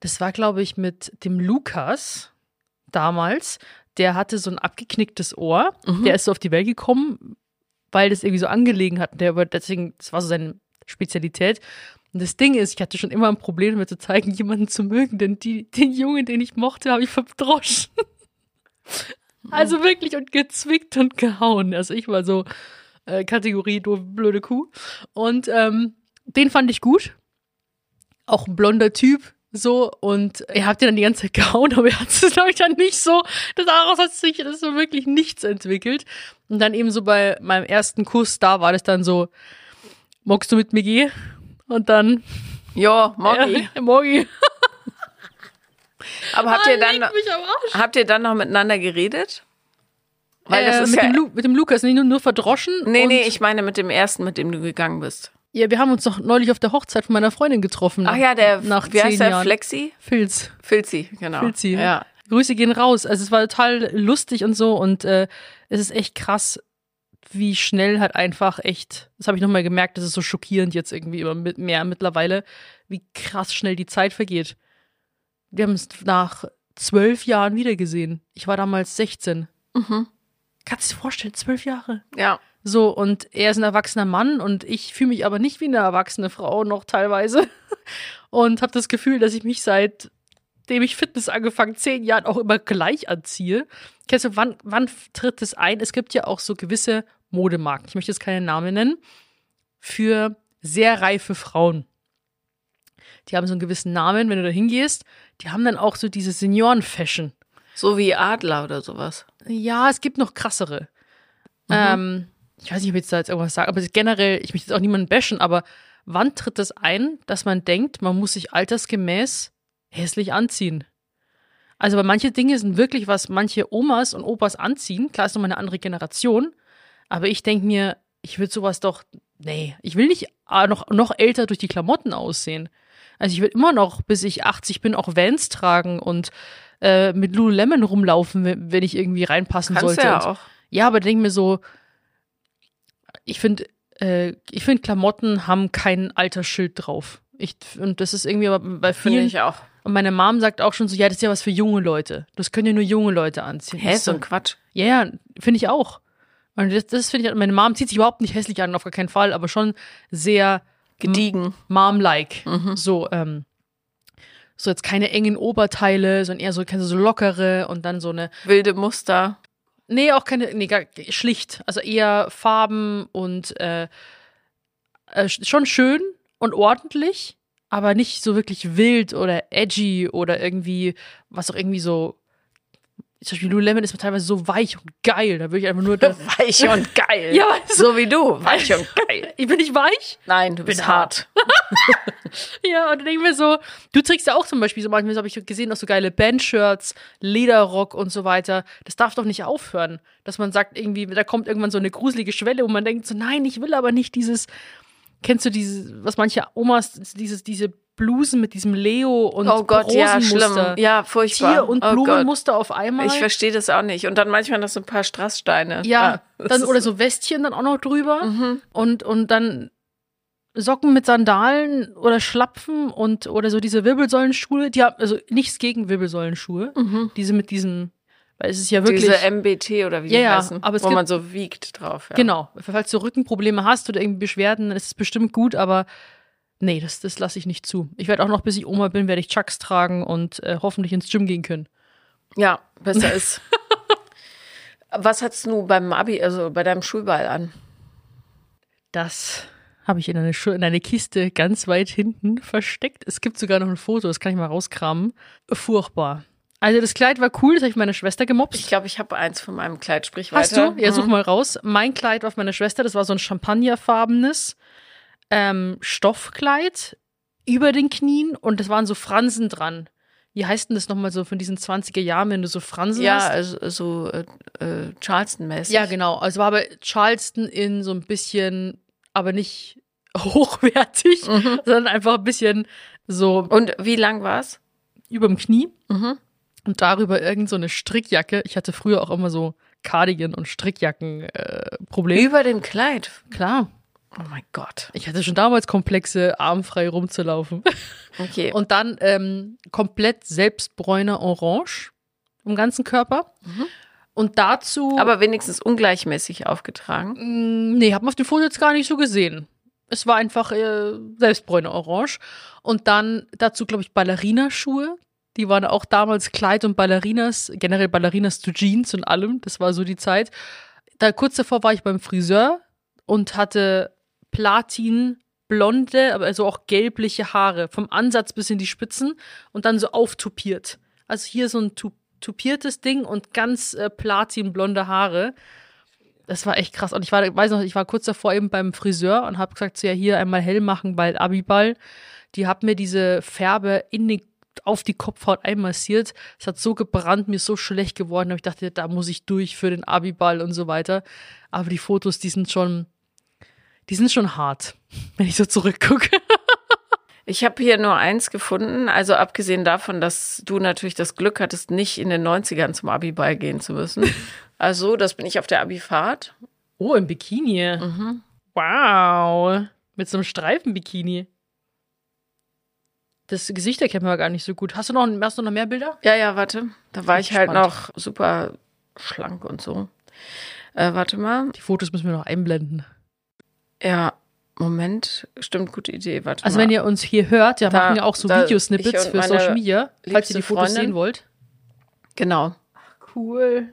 Das war, glaube ich, mit dem Lukas damals. Der hatte so ein abgeknicktes Ohr. Der ist so auf die Welt gekommen weil das irgendwie so angelegen hat. Der, deswegen, das war so seine Spezialität. Und das Ding ist, ich hatte schon immer ein Problem damit zu zeigen, jemanden zu mögen, denn die, den Jungen, den ich mochte, habe ich verdroschen. Also wirklich und gezwickt und gehauen. Also ich war so äh, Kategorie du blöde Kuh. Und ähm, den fand ich gut. Auch ein blonder Typ, so. Und er hat den dann die ganze Zeit gehauen, aber er hat es, glaube ich, dann nicht so. Daraus hat sich das so wirklich nichts entwickelt. Und dann eben so bei meinem ersten Kuss, da war das dann so, magst du mit mir gehen? Und dann, Ja, Moggi. ja, Morgi. Aber habt ihr Ah, dann, habt ihr dann noch miteinander geredet? Weil das äh, ist mit, ja, dem Lu mit dem Lukas, nicht nur, nur verdroschen. nee, nee, ich meine mit dem ersten, mit dem du gegangen bist. Ja, wir haben uns doch neulich auf der Hochzeit von meiner Freundin getroffen. Ach ja, der, nach wie heißt der, Jahren. Flexi? Filz. Filzi, genau. Filzi. Ja. Grüße gehen raus. Also es war total lustig und so und äh, es ist echt krass, wie schnell halt einfach echt, das habe ich nochmal gemerkt, das ist so schockierend jetzt irgendwie immer mit mehr mittlerweile, wie krass schnell die Zeit vergeht. Wir haben es nach zwölf Jahren wiedergesehen. Ich war damals 16. Mhm. Kannst du dir vorstellen, zwölf Jahre? Ja. So, und er ist ein erwachsener Mann und ich fühle mich aber nicht wie eine erwachsene Frau noch teilweise. Und habe das Gefühl, dass ich mich seitdem ich Fitness angefangen, zehn Jahren auch immer gleich anziehe. Kennst du, wann, wann tritt es ein? Es gibt ja auch so gewisse Modemarken, ich möchte jetzt keine Namen nennen, für sehr reife Frauen. Die haben so einen gewissen Namen, wenn du da hingehst. Die haben dann auch so diese Senioren-Fashion. So wie Adler oder sowas. Ja, es gibt noch krassere. Mhm. Ähm, ich weiß nicht, ob ich jetzt da jetzt irgendwas sage, aber generell, ich möchte jetzt auch niemanden bashen, aber wann tritt das ein, dass man denkt, man muss sich altersgemäß hässlich anziehen? Also, weil manche Dinge sind wirklich, was manche Omas und Opas anziehen. Klar ist nochmal eine andere Generation, aber ich denke mir, ich würde sowas doch, nee, ich will nicht ah, noch, noch älter durch die Klamotten aussehen. Also ich will immer noch, bis ich 80 bin, auch Vans tragen und äh, mit Lululemon rumlaufen, wenn ich irgendwie reinpassen Kannst sollte. ja und, auch. ja, aber denk mir so, ich finde, äh, ich finde Klamotten haben kein Altersschild drauf. Ich, und das ist irgendwie aber bei Finde vielen. ich auch. Und meine Mom sagt auch schon so, ja, das ist ja was für junge Leute. Das können ja nur junge Leute anziehen. Hä, so ein Quatsch. ja, ja, finde ich auch. Und das, das finde ich, meine Mom zieht sich überhaupt nicht hässlich an, auf gar keinen Fall, aber schon sehr Gediegen. Mom-like. Mhm. So, ähm, so jetzt keine engen Oberteile, sondern eher so, du, so lockere und dann so eine, Wilde Muster. nee, auch keine, nee, gar, schlicht. Also eher Farben und äh, äh, schon schön und ordentlich, aber nicht so wirklich wild oder edgy oder irgendwie, was auch irgendwie so, zum Beispiel Lululemon ist teilweise so weich und geil, da würde ich einfach nur, Weich und geil. Ja, so wie du. Weich und geil. ich bin nicht weich, Nein, du bist Bin hart. Ja, und dann denke ich mir so, du trägst ja auch zum Beispiel so manchmal, so habe ich gesehen, auch so geile Bandshirts, Lederrock und so weiter. Das darf doch nicht aufhören, dass man sagt, irgendwie, da kommt irgendwann so eine gruselige Schwelle, wo man denkt so, nein, ich will aber nicht dieses, kennst du dieses, was manche Omas, dieses, diese Blusen mit diesem Leo und Oh Gott, ja, schlimm. Ja, furchtbar. Tier- und oh Gott. Blumenmuster auf einmal. Ich verstehe das auch nicht. Und dann manchmal noch so ein paar Strasssteine. Ja, das dann, oder so Westchen dann auch noch drüber. Mhm. Und, und dann Socken mit Sandalen oder Schlapfen und oder so diese Wirbelsäulenschuhe, die haben, also nichts gegen Wirbelsäulenschuhe, Mhm. diese mit diesem, weil es ist ja wirklich, Diese MBT oder wie Ja, die ja, heißen, aber es wo gibt- man so wiegt drauf. Ja. genau, falls du Rückenprobleme hast oder irgendwie Beschwerden, dann ist es bestimmt gut, aber nee, das, das lasse ich nicht zu. Ich werde auch noch, bis ich Oma bin, werde ich Chucks tragen und äh, hoffentlich ins Gym gehen können. Ja, besser ist. Was hattest du beim Abi, also bei deinem Schulball an? Das habe ich in eine, in eine Kiste ganz weit hinten versteckt. Es gibt sogar noch ein Foto, das kann ich mal rauskramen. Furchtbar. Also das Kleid war cool, das habe ich meiner Schwester gemobst. Ich glaube, ich habe eins von meinem Kleid. Sprich Hast weiter. du? Ja, such Mhm. mal raus. Mein Kleid war von meiner Schwester, das war so ein champagnerfarbenes ähm, Stoffkleid über den Knien und das waren so Fransen dran. Wie heißt denn das nochmal so von diesen 20er Jahren, wenn du so Fransen Ja, hast? also so äh, äh, Charleston-mäßig. Ja, genau. Also war aber Charleston in so ein bisschen, aber nicht hochwertig, Mhm. sondern einfach ein bisschen so Und wie lang war's? überm Knie Mhm. und darüber irgend so eine Strickjacke. Ich hatte früher auch immer so Cardigan und Strickjacken äh, Probleme. Über dem Kleid. Klar. Oh mein Gott. Ich hatte schon damals Komplexe, armfrei rumzulaufen. Okay. Und dann ähm, komplett selbstbräuner Orange im ganzen Körper. Mhm. Und dazu. Aber wenigstens ungleichmäßig aufgetragen. Mm, Nee, hab man auf dem Foto jetzt gar nicht so gesehen. Es war einfach äh, Selbstbräune orange. Und dann dazu, glaube ich, Ballerinaschuhe. Die waren auch damals Kleid und Ballerinas, generell Ballerinas zu Jeans und allem. Das war so die Zeit. Da kurz davor war ich beim Friseur und hatte Platin blonde, aber also auch gelbliche Haare. Vom Ansatz bis in die Spitzen und dann so auftupiert. Also hier so ein tu tupiertes Ding und ganz äh, platinblonde Haare. Das war echt krass. Und ich war, weiß noch, ich war kurz davor eben beim Friseur und habe gesagt, so ja, hier einmal hell machen, bald Abiball. Die hat mir diese Färbe in die, auf die Kopfhaut einmassiert. Es hat so gebrannt, mir ist so schlecht geworden. Aber ich dachte, da muss ich durch für den Abiball und so weiter. Aber die Fotos, die sind schon, die sind schon hart, wenn ich so zurückgucke. Ich habe hier nur eins gefunden, also abgesehen davon, dass du natürlich das Glück hattest, nicht in den 90ern zum Abiball gehen zu müssen. Also, das bin ich auf der Abifahrt. Oh, im Bikini. Wow. Mit so einem Streifenbikini. Das Gesicht erkennt man gar nicht so gut. Hast du noch, hast du noch mehr Bilder? Ja, ja, warte. Da war ich halt noch super schlank und so. Äh, warte mal. Die Fotos müssen wir noch einblenden. Ja, Moment. Stimmt, gute Idee. Warte Also mal. wenn ihr uns hier hört, wir Da- machen ja auch so Videosnippets und für Social Media, falls ihr die Fotos Freundin. sehen wollt. Genau. Cool.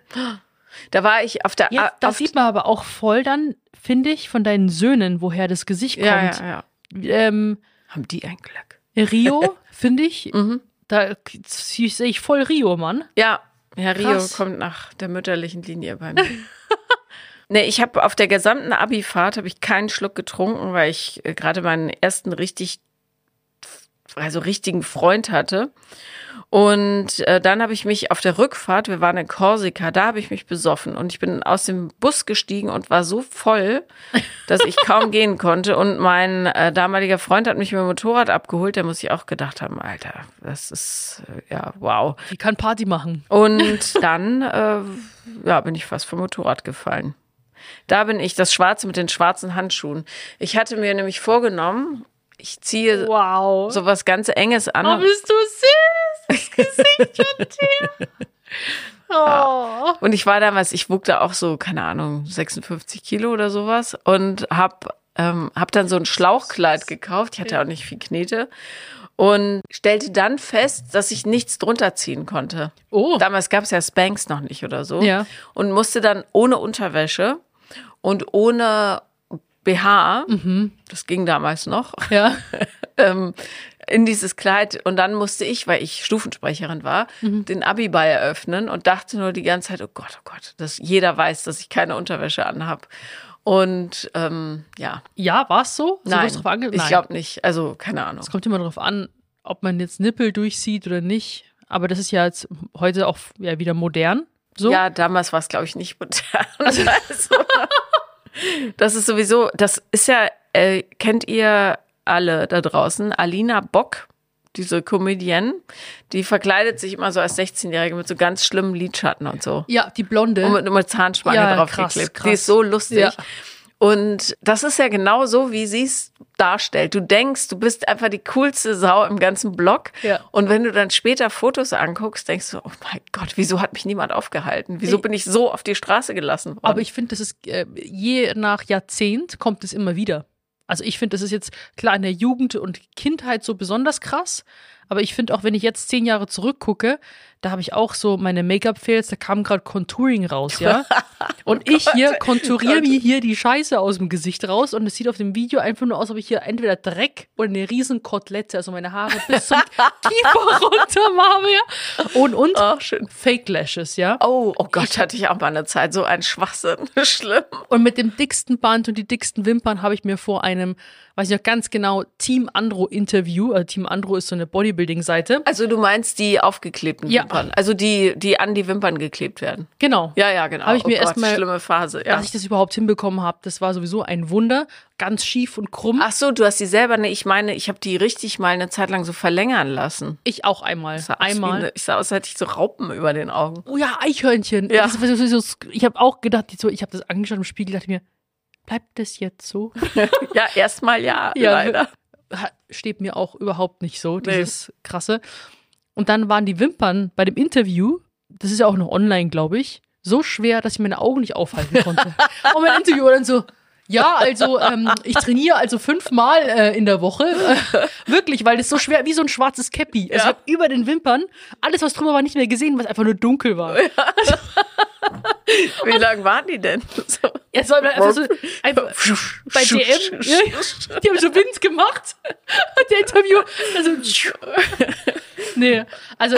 Da war ich auf der Jetzt, da sieht man aber auch voll dann, finde ich, von deinen Söhnen, woher das Gesicht kommt. ja, ja, ja. Ähm, Haben die ein Glück. Rio, finde ich, Mhm. da sehe ich voll Rio, Mann. Ja, ja Rio Krass. kommt nach der mütterlichen Linie bei mir. nee, ich habe auf der gesamten Abifahrt habe ich keinen Schluck getrunken, weil ich äh, gerade meinen ersten richtig also richtigen Freund hatte. Und äh, dann habe ich mich auf der Rückfahrt, wir waren in Korsika, da habe ich mich besoffen und ich bin aus dem Bus gestiegen und war so voll, dass ich kaum gehen konnte. Und mein äh, damaliger Freund hat mich mit dem Motorrad abgeholt. Da muss ich auch gedacht haben, Alter, das ist äh, ja wow. Die kann Party machen. Und dann äh, ja, bin ich fast vom Motorrad gefallen. Da bin ich, das Schwarze mit den schwarzen Handschuhen. Ich hatte mir nämlich vorgenommen, ich ziehe Wow. so was ganz Enges an. Oh, bist du süß. Das Gesicht von dir. Oh. Und ich war damals, ich wog da auch so, keine Ahnung, 56 Kilo oder sowas und hab, ähm, hab dann so ein Schlauchkleid gekauft. Ich hatte auch nicht viel Knete. Und stellte dann fest, dass ich nichts drunter ziehen konnte. Oh. Damals gab es ja Spanks noch nicht oder so. Ja. Und musste dann ohne Unterwäsche und ohne BH, Mhm. das ging damals noch, Ja. ähm, in dieses Kleid. Und dann musste ich, weil ich Stufensprecherin war, Mhm. den Abiball eröffnen und dachte nur die ganze Zeit, oh Gott, oh Gott, dass jeder weiß, dass ich keine Unterwäsche anhab. Und ähm, ja, Ja, war es so? Nein, ange- ich Nein. glaube nicht. Also keine Ahnung. Es kommt immer darauf an, ob man jetzt Nippel durchsieht oder nicht. Aber das ist ja jetzt heute auch ja, wieder modern. So. Ja, damals war es, glaube ich, nicht modern. Also, das ist sowieso, das ist ja, äh, kennt ihr alle da draußen, Alina Bock, diese Comedienne, die verkleidet sich immer so als 16-Jährige mit so ganz schlimmen Lidschatten und so. Ja, die Blonde. Und mit, mit Zahnspange Ja, draufgeklebt. krass, Die ist so lustig. Ja. Und das ist ja genau so, wie sie es darstellt. Du denkst, du bist einfach die coolste Sau im ganzen Block. Ja. Und wenn du dann später Fotos anguckst, denkst du, oh mein Gott, wieso hat mich niemand aufgehalten? Wieso bin ich so auf die Straße gelassen worden? Aber ich finde, das ist äh, je nach Jahrzehnt kommt es immer wieder. Also ich finde, das ist jetzt klar in der Jugend und Kindheit so besonders krass. Aber ich finde auch, wenn ich jetzt zehn Jahre zurückgucke, da habe ich auch so meine Make-up-Fails, da kam gerade Contouring raus, ja. Und ich hier konturiere mir hier die Scheiße aus dem Gesicht raus und es sieht auf dem Video einfach nur aus, ob ich hier entweder Dreck oder eine riesen Kotelette, also meine Haare bis zum Kiefer runter habe, ja. Und, und schön. Fake Lashes, ja. Oh, oh Gott, hatte ich auch mal eine Zeit. So ein Schwachsinn. Schlimm. Und mit dem dicksten Band und die dicksten Wimpern habe ich mir vor einem, weiß ich noch ganz genau, Team Andro Interview, also Team Andro ist so eine Bodybuilding-Seite. Also du meinst die aufgeklebten Ja. Wimpern. Also die, die an die Wimpern geklebt werden. Genau. Ja, ja, genau. Habe ich mir oh Gott, erstmal- schlimme Phase. Ja. Dass ich das überhaupt hinbekommen habe, das war sowieso ein Wunder. Ganz schief und krumm. Ach so, du hast die selber, ne, ich meine, ich habe die richtig mal eine Zeit lang so verlängern lassen. Ich auch einmal. Ich sah aus wie Einmal. eine- Ich sah aus, als hätte ich so Raupen über den Augen. Oh ja, Eichhörnchen. Ja. Das so, so, ich habe auch gedacht, ich habe das angeschaut im Spiegel, dachte mir, bleibt das jetzt so? Ja, erstmal ja, Ja, leider. Steht mir auch überhaupt nicht so, dieses krasse. Und dann waren die Wimpern bei dem Interview, das ist ja auch noch online, glaube ich, so schwer, dass ich meine Augen nicht aufhalten konnte. und mein Interviewer dann so, ja, also ähm, ich trainiere also fünfmal äh, in der Woche. Äh, wirklich, weil das so schwer, wie so ein schwarzes Käppi. Also Ja. ich habe über den Wimpern, alles was drüber war, nicht mehr gesehen, was einfach nur dunkel war. Wie lang waren die denn? So. Ja, war einfach so, einfach, bei DM, ja, die haben so Wind gemacht. Und der Interview, also, nee, also,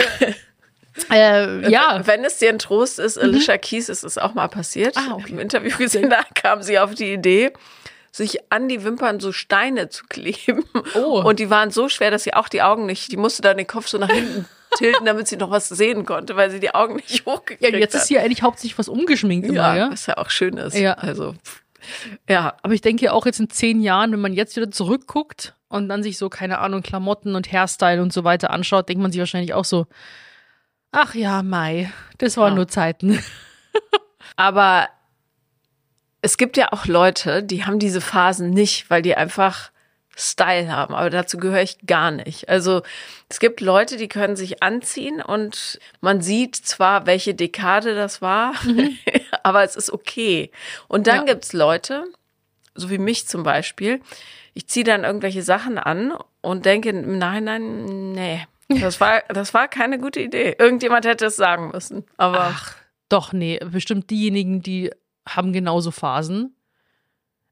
äh, ja, Wenn es dir ein Trost ist, Alicia Keys ist es auch mal passiert. Ah, okay. Im Interview gesehen, da kam sie auf die Idee, sich an die Wimpern so Steine zu kleben. Oh. Und die waren so schwer, dass sie auch die Augen nicht, die musste dann den Kopf so nach hinten tilten, damit sie noch was sehen konnte, weil sie die Augen nicht hochgekriegt ja, jetzt hat. ist hier eigentlich hauptsächlich was umgeschminkt immer, ja, ja. was ja auch schön ist. Ja. Also, ja, Aber ich denke auch jetzt in zehn Jahren, wenn man jetzt wieder zurückguckt und dann sich so, keine Ahnung, Klamotten und Hairstyle und so weiter anschaut, denkt man sich wahrscheinlich auch so, ach ja, Mai, das waren Ja. nur Zeiten. Aber es gibt ja auch Leute, die haben diese Phasen nicht, weil die einfach Style haben. Aber dazu gehöre ich gar nicht. Also es gibt Leute, die können sich anziehen und man sieht zwar, welche Dekade das war, aber es ist okay. Und dann Ja. gibt's Leute, so wie mich zum Beispiel, ich ziehe dann irgendwelche Sachen an und denke im Nachhinein, nee, das war, das war keine gute Idee. Irgendjemand hätte es sagen müssen. Aber Ach, doch, nee, bestimmt diejenigen, die haben genauso Phasen.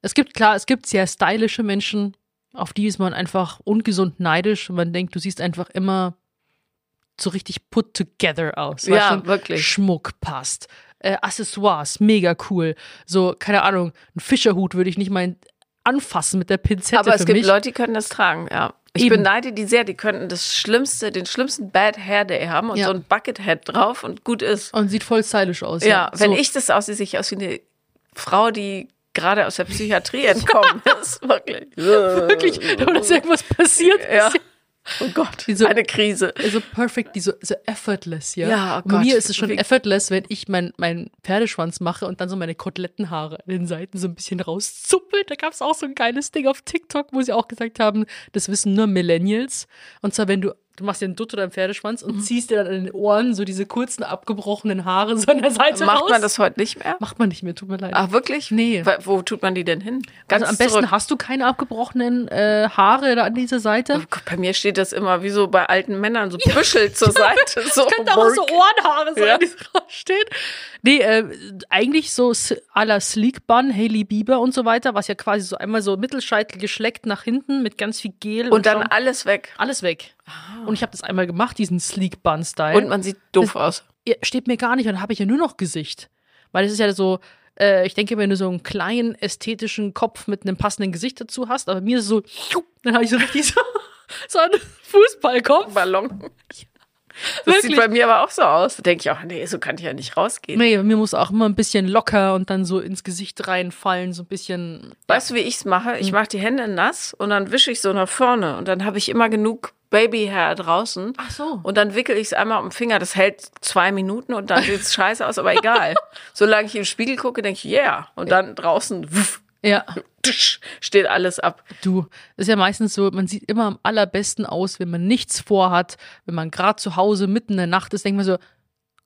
Es gibt, klar, es gibt sehr stylische Menschen, auf die ist man einfach ungesund neidisch und man denkt, du siehst einfach immer so richtig put together aus. Ja, du? wirklich. Schmuck passt. Äh, Accessoires, mega cool. So, keine Ahnung, ein Fischerhut würde ich nicht mal anfassen mit der Pinzette Aber es gibt mich. Leute, die können das tragen, ja. Ich Eben. beneide die sehr, die könnten das schlimmste, den schlimmsten Bad Hair Day haben und Ja. so ein Buckethead drauf und gut ist. und sieht voll stylisch aus. Ja, wenn so. ich das aussehe, sehe ich aus wie eine Frau, die gerade aus der Psychiatrie entkommen ist. Wirklich. wirklich, da ist irgendwas passiert. Ja. Oh Gott, Wieso? eine Krise. so perfect, die so, so effortless, ja. Ja, oh bei mir ist es schon effortless, wenn ich meinen mein Pferdeschwanz mache und dann so meine Kotelettenhaare an den Seiten so ein bisschen rauszuppelt. Da gab es auch so ein geiles Ding auf TikTok, wo sie auch gesagt haben, das wissen nur Millennials. Und zwar, wenn du, du machst dir einen Dutt oder einen Pferdeschwanz Mhm. und ziehst dir dann an den Ohren so diese kurzen, abgebrochenen Haare so an der Seite Macht raus. man das heute nicht mehr? Macht man nicht mehr, tut mir leid. Ach, wirklich? Nee. Wa- Wo tut man die denn hin? also am besten zurück. hast du keine abgebrochenen äh, Haare da an dieser Seite. Oh Gott, Bei mir steht das immer wie so bei alten Männern, so Büschel zur Seite. So könnte auch so Ohrenhaare sein, Ja. die so rausstehen. Nee, äh, eigentlich so à la Sleek Bun, Hailey Bieber und so weiter, was ja quasi so einmal so Mittelscheitel geschleckt nach hinten mit ganz viel Gel Und dann Schaum. alles weg. alles weg. Und ich habe das einmal gemacht, diesen Sleek Bun Style. Und man sieht doof aus. Ja, steht mir gar nicht, dann habe ich ja nur noch Gesicht. Weil es ist ja so, äh, ich denke, wenn du so einen kleinen ästhetischen Kopf mit einem passenden Gesicht dazu hast, aber mir ist es so, dann habe ich so richtig so, so einen Fußballkopf. Ballon. Das Wirklich. sieht bei mir aber auch so aus. Da denke ich auch, nee, so kann ich ja nicht rausgehen. Nee, mir muss auch immer ein bisschen locker und dann so ins Gesicht reinfallen, so ein bisschen. Weißt du, wie ich's mache? Hm. Ich mache die Hände nass und dann wische ich so nach vorne und dann habe ich immer genug Babyhair draußen. Ach so. Und dann wickel ich es einmal um den Finger. Das hält zwei Minuten und dann sieht's scheiße aus, aber egal. Solange ich im Spiegel gucke, denke ich, yeah. Und dann draußen wuff, Ja, tsch, steht alles ab. du, ist ja meistens so, man sieht immer am allerbesten aus, wenn man nichts vorhat, wenn man gerade zu Hause mitten in der Nacht ist, denkt man so,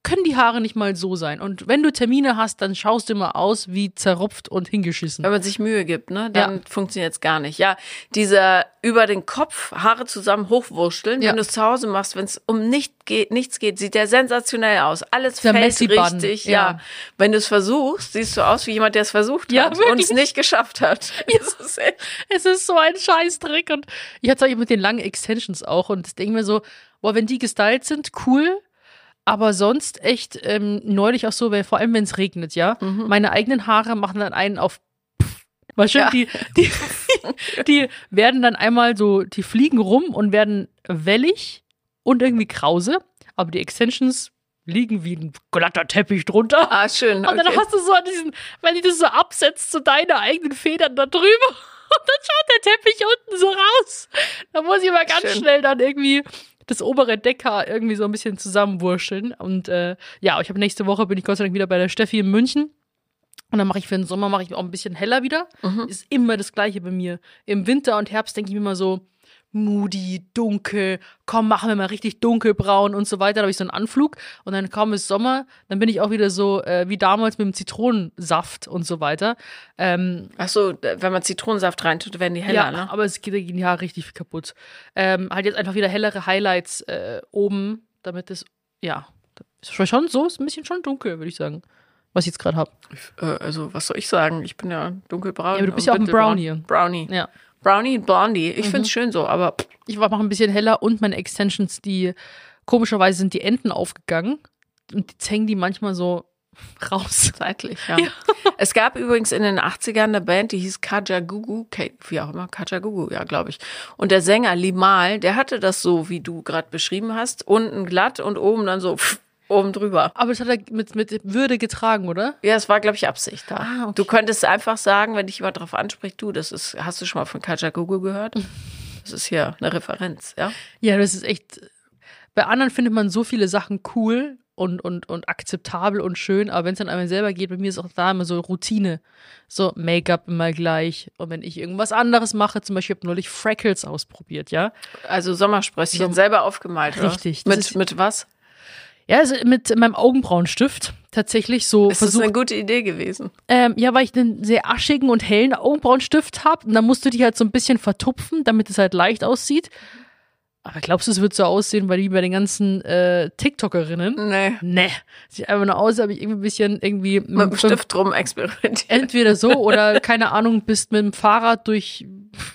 können die Haare nicht mal so sein? Und wenn du Termine hast, dann schaust du immer aus wie zerrupft und hingeschissen. Wenn man sich Mühe gibt, ne, dann funktioniert's gar nicht. Ja, dieser über den Kopf Haare zusammen hochwurschteln, Ja. wenn du es zu Hause machst, wenn es um nicht geht, nichts geht, sieht der sensationell aus. Alles Der fällt richtig. ja. Ja. Wenn du es versuchst, siehst du aus wie jemand, der es versucht Ja, hat und es nicht geschafft hat. Das ist echt- Es ist so ein Scheißdreck. Und ich hatte es mit den langen Extensions auch. Und ich denke mir so, boah, wenn die gestylt sind, cool. Aber sonst echt ähm, neulich auch so, weil vor allem wenn es regnet, ja. Meine eigenen Haare machen dann einen auf. Weißt du, Ja. die, die, die werden dann einmal so, die fliegen rum und werden wellig und irgendwie krause. Aber die Extensions liegen wie ein glatter Teppich drunter. Ah, schön. Und dann Okay. hast du so an diesen, weil die das so absetzt, so deine eigenen Federn da drüber. Und dann schaut der Teppich unten so raus. Da muss ich mal ganz Schön. schnell dann irgendwie das obere Deckhaar irgendwie so ein bisschen zusammenwurscheln. Und äh, ja, ich habe nächste Woche bin ich Gott sei Dank wieder bei der Steffi in München. Und dann mache ich für den Sommer mache ich auch ein bisschen heller wieder. Mhm. Ist immer das Gleiche bei mir. Im Winter und Herbst denke ich mir immer so, moody, dunkel, komm, machen wir mal richtig dunkelbraun und so weiter. Da habe ich so einen Anflug und dann kaum ist Sommer, dann bin ich auch wieder so äh, wie damals mit dem Zitronensaft und so weiter. Ähm, Ach so, wenn man Zitronensaft reintut, werden die heller, ja, ne? aber es geht gegen die Haare richtig viel kaputt. Ähm, halt jetzt einfach wieder hellere Highlights äh, oben, damit es, ja, ist schon so, ist ein bisschen schon dunkel, würde ich sagen, was ich jetzt gerade habe. Äh, also, was soll ich sagen? Ich bin ja dunkelbraun. Ja, aber du bist ja auch ein. Brownie. Brownie. Ja. Brownie und Blondie. Ich find's schön so, aber pff, Ich mache ein bisschen heller und meine Extensions, die komischerweise sind die Enden aufgegangen und jetzt hängen die manchmal so raus. seitlich, ja. Es gab übrigens in den 80ern eine Band, die hieß Kajagugu, wie auch immer, Kajagugu, ja, glaube ich. Und der Sänger Limal, der hatte das so, wie du gerade beschrieben hast, unten glatt und oben dann so pff, oben drüber. Aber das hat er mit, mit Würde getragen, oder? Ja, es war, glaube ich, Absicht da. Ah, okay. Du könntest einfach sagen, wenn dich jemand darauf anspricht, du, das ist, hast du schon mal von Kajagugu gehört? Das ist hier eine Referenz, ja. Ja, das ist echt. Bei anderen findet man so viele Sachen cool und, und, und akzeptabel und schön, aber wenn es dann einmal selber geht, bei mir ist auch da immer so Routine. So Make-up immer gleich. Und wenn ich irgendwas anderes mache, zum Beispiel, ich habe neulich Freckles ausprobiert, ja. Also Sommersprösschen So- selber aufgemalt? Richtig, Mit, mit was? Ja, also mit meinem Augenbrauenstift tatsächlich so Ist das versucht. eine gute Idee gewesen? Ähm, ja, weil ich einen sehr aschigen und hellen Augenbrauenstift habe. Und dann musst du die halt so ein bisschen vertupfen, damit es halt leicht aussieht. Aber glaubst du, es wird so aussehen, weil die bei den ganzen äh, TikTokerinnen? Nee. Nee. Sieht einfach nur aus, als ob ich irgendwie ein bisschen irgendwie Mit dem Stift drum experimentieren. Entweder so oder keine Ahnung, bist mit dem Fahrrad durch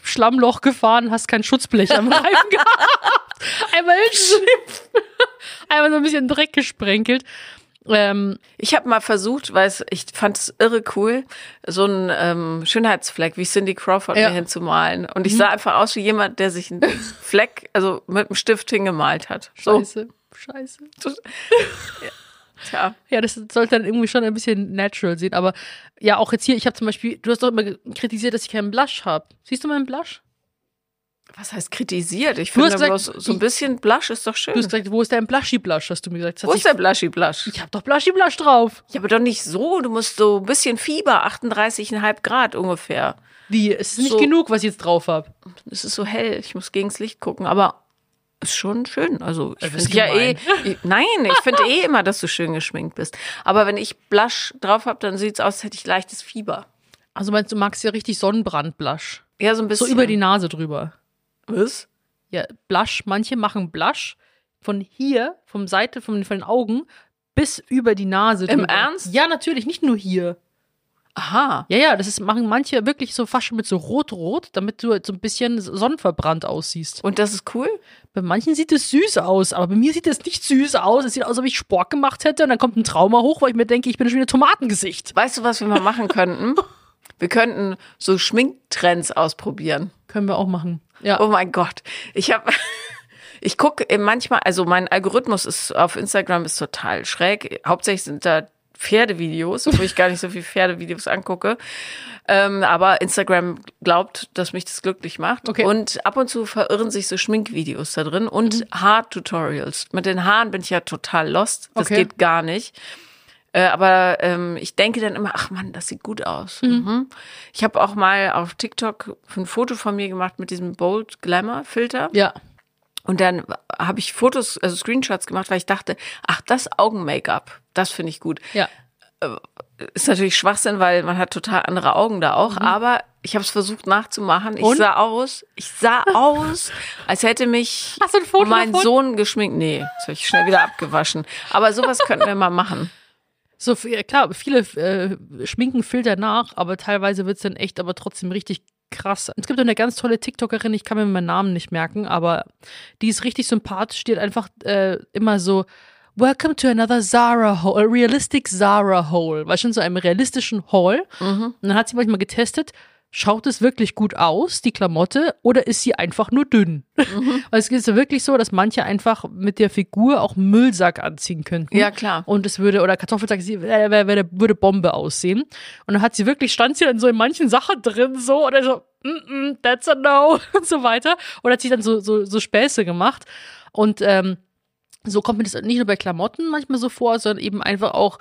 Schlammloch gefahren, hast kein Schutzblech am Reifen gehabt. Einmal hinten, einmal so ein bisschen Dreck gesprenkelt. Ähm, Ich habe mal versucht, weil ich fand es irre cool, so einen ähm, Schönheitsfleck wie Cindy Crawford Ja. mir hinzumalen. Und ich sah einfach aus wie jemand, der sich einen Fleck, also mit einem Stift hingemalt hat. So, scheiße, scheiße. Tja. Ja, das sollte dann irgendwie schon ein bisschen natural sehen. Aber ja, auch jetzt hier, ich habe zum Beispiel, du hast doch immer kritisiert, dass ich keinen Blush habe. Siehst du meinen Blush? Was heißt kritisiert? Ich Du finde gesagt, bloß so ein bisschen Blush ist doch schön. Du hast gesagt, wo ist dein Blushy-Blush, hast du mir gesagt. Wo ist der Blushy Blush? ich habe doch Blushy-Blush drauf. Ja, aber doch nicht so. Du musst so ein bisschen Fieber, 38,5 Grad ungefähr. Wie? Es ist nicht So. genug, was ich jetzt drauf habe. Es ist so hell. Ich muss gegens Licht gucken, aber ist schon schön. Also ich ist finde ja eh, ich, nein, ich finde eh immer, dass du schön geschminkt bist. Aber wenn ich Blush drauf habe, dann sieht's aus, als hätte ich leichtes Fieber. Also meinst du, magst ja richtig Sonnenbrand-Blush? Ja, so ein So bisschen. über die Nase drüber. Was? Ja, Blush, manche machen Blush von hier, vom Seite, von, von den Augen bis über die Nase Im drüber. Ernst? Ja, natürlich, nicht nur hier. Aha. Ja, ja, das ist, machen manche wirklich so fast schon mit so rot-rot, damit du so ein bisschen sonnenverbrannt aussiehst. Und das ist cool? Bei manchen sieht es süß aus, aber bei mir sieht es nicht süß aus. Es sieht aus, als ob ich Sport gemacht hätte und dann kommt ein Trauma hoch, weil ich mir denke, ich bin schon wieder Tomatengesicht. Weißt du, was wir mal machen könnten? Wir könnten so Schminktrends ausprobieren. Können wir auch machen. Ja. Oh mein Gott. Ich habe ich gucke manchmal, also mein Algorithmus ist auf Instagram ist total schräg. Hauptsächlich sind da Pferdevideos, obwohl ich gar nicht so viel Pferdevideos angucke. Ähm, aber Instagram glaubt, dass mich das glücklich macht. Okay. Und ab und zu verirren sich so Schminkvideos da drin und Haartutorials. Mit den Haaren bin ich ja total lost. Das Okay. geht gar nicht. Äh, aber ähm, ich denke dann immer, ach Mann, das sieht gut aus. Mhm. Ich habe auch mal auf TikTok ein Foto von mir gemacht mit diesem Bold Glamour Filter. Ja. Und dann habe ich Fotos, also Screenshots gemacht, weil ich dachte, ach, das Augen-Make-up, das finde ich gut. Ja. Ist natürlich Schwachsinn, weil man hat total andere Augen da auch. Aber ich habe es versucht nachzumachen. Ich Mhm. Und? sah aus, ich sah aus, als hätte mich mein davon? Sohn geschminkt. Nee, das habe ich schnell wieder abgewaschen. Aber sowas könnten wir mal machen. So, ja, klar, viele äh, schminken Filter nach, aber teilweise wird's dann echt aber trotzdem richtig krass. Es gibt eine ganz tolle TikTokerin, ich kann mir meinen Namen nicht merken, aber die ist richtig sympathisch, die hat einfach äh, immer so Welcome to another Zara Hole, a realistic Zara Hole, weil schon so einem realistischen Haul. Und dann hat sie manchmal getestet, schaut es wirklich gut aus, die Klamotte, oder ist sie einfach nur dünn? Weil es ist ja wirklich so, dass manche einfach mit der Figur auch Müllsack anziehen könnten. Ja, klar. Und es würde, oder Kartoffelsack, sie äh, wär- würde Bombe aussehen. Und dann hat sie wirklich, stand sie dann so in manchen Sachen drin, so, oder so, mm -mm, that's a no, und so weiter. Oder hat sich dann so, so, so Späße gemacht. Und ähm, so kommt mir das nicht nur bei Klamotten manchmal so vor, sondern eben einfach auch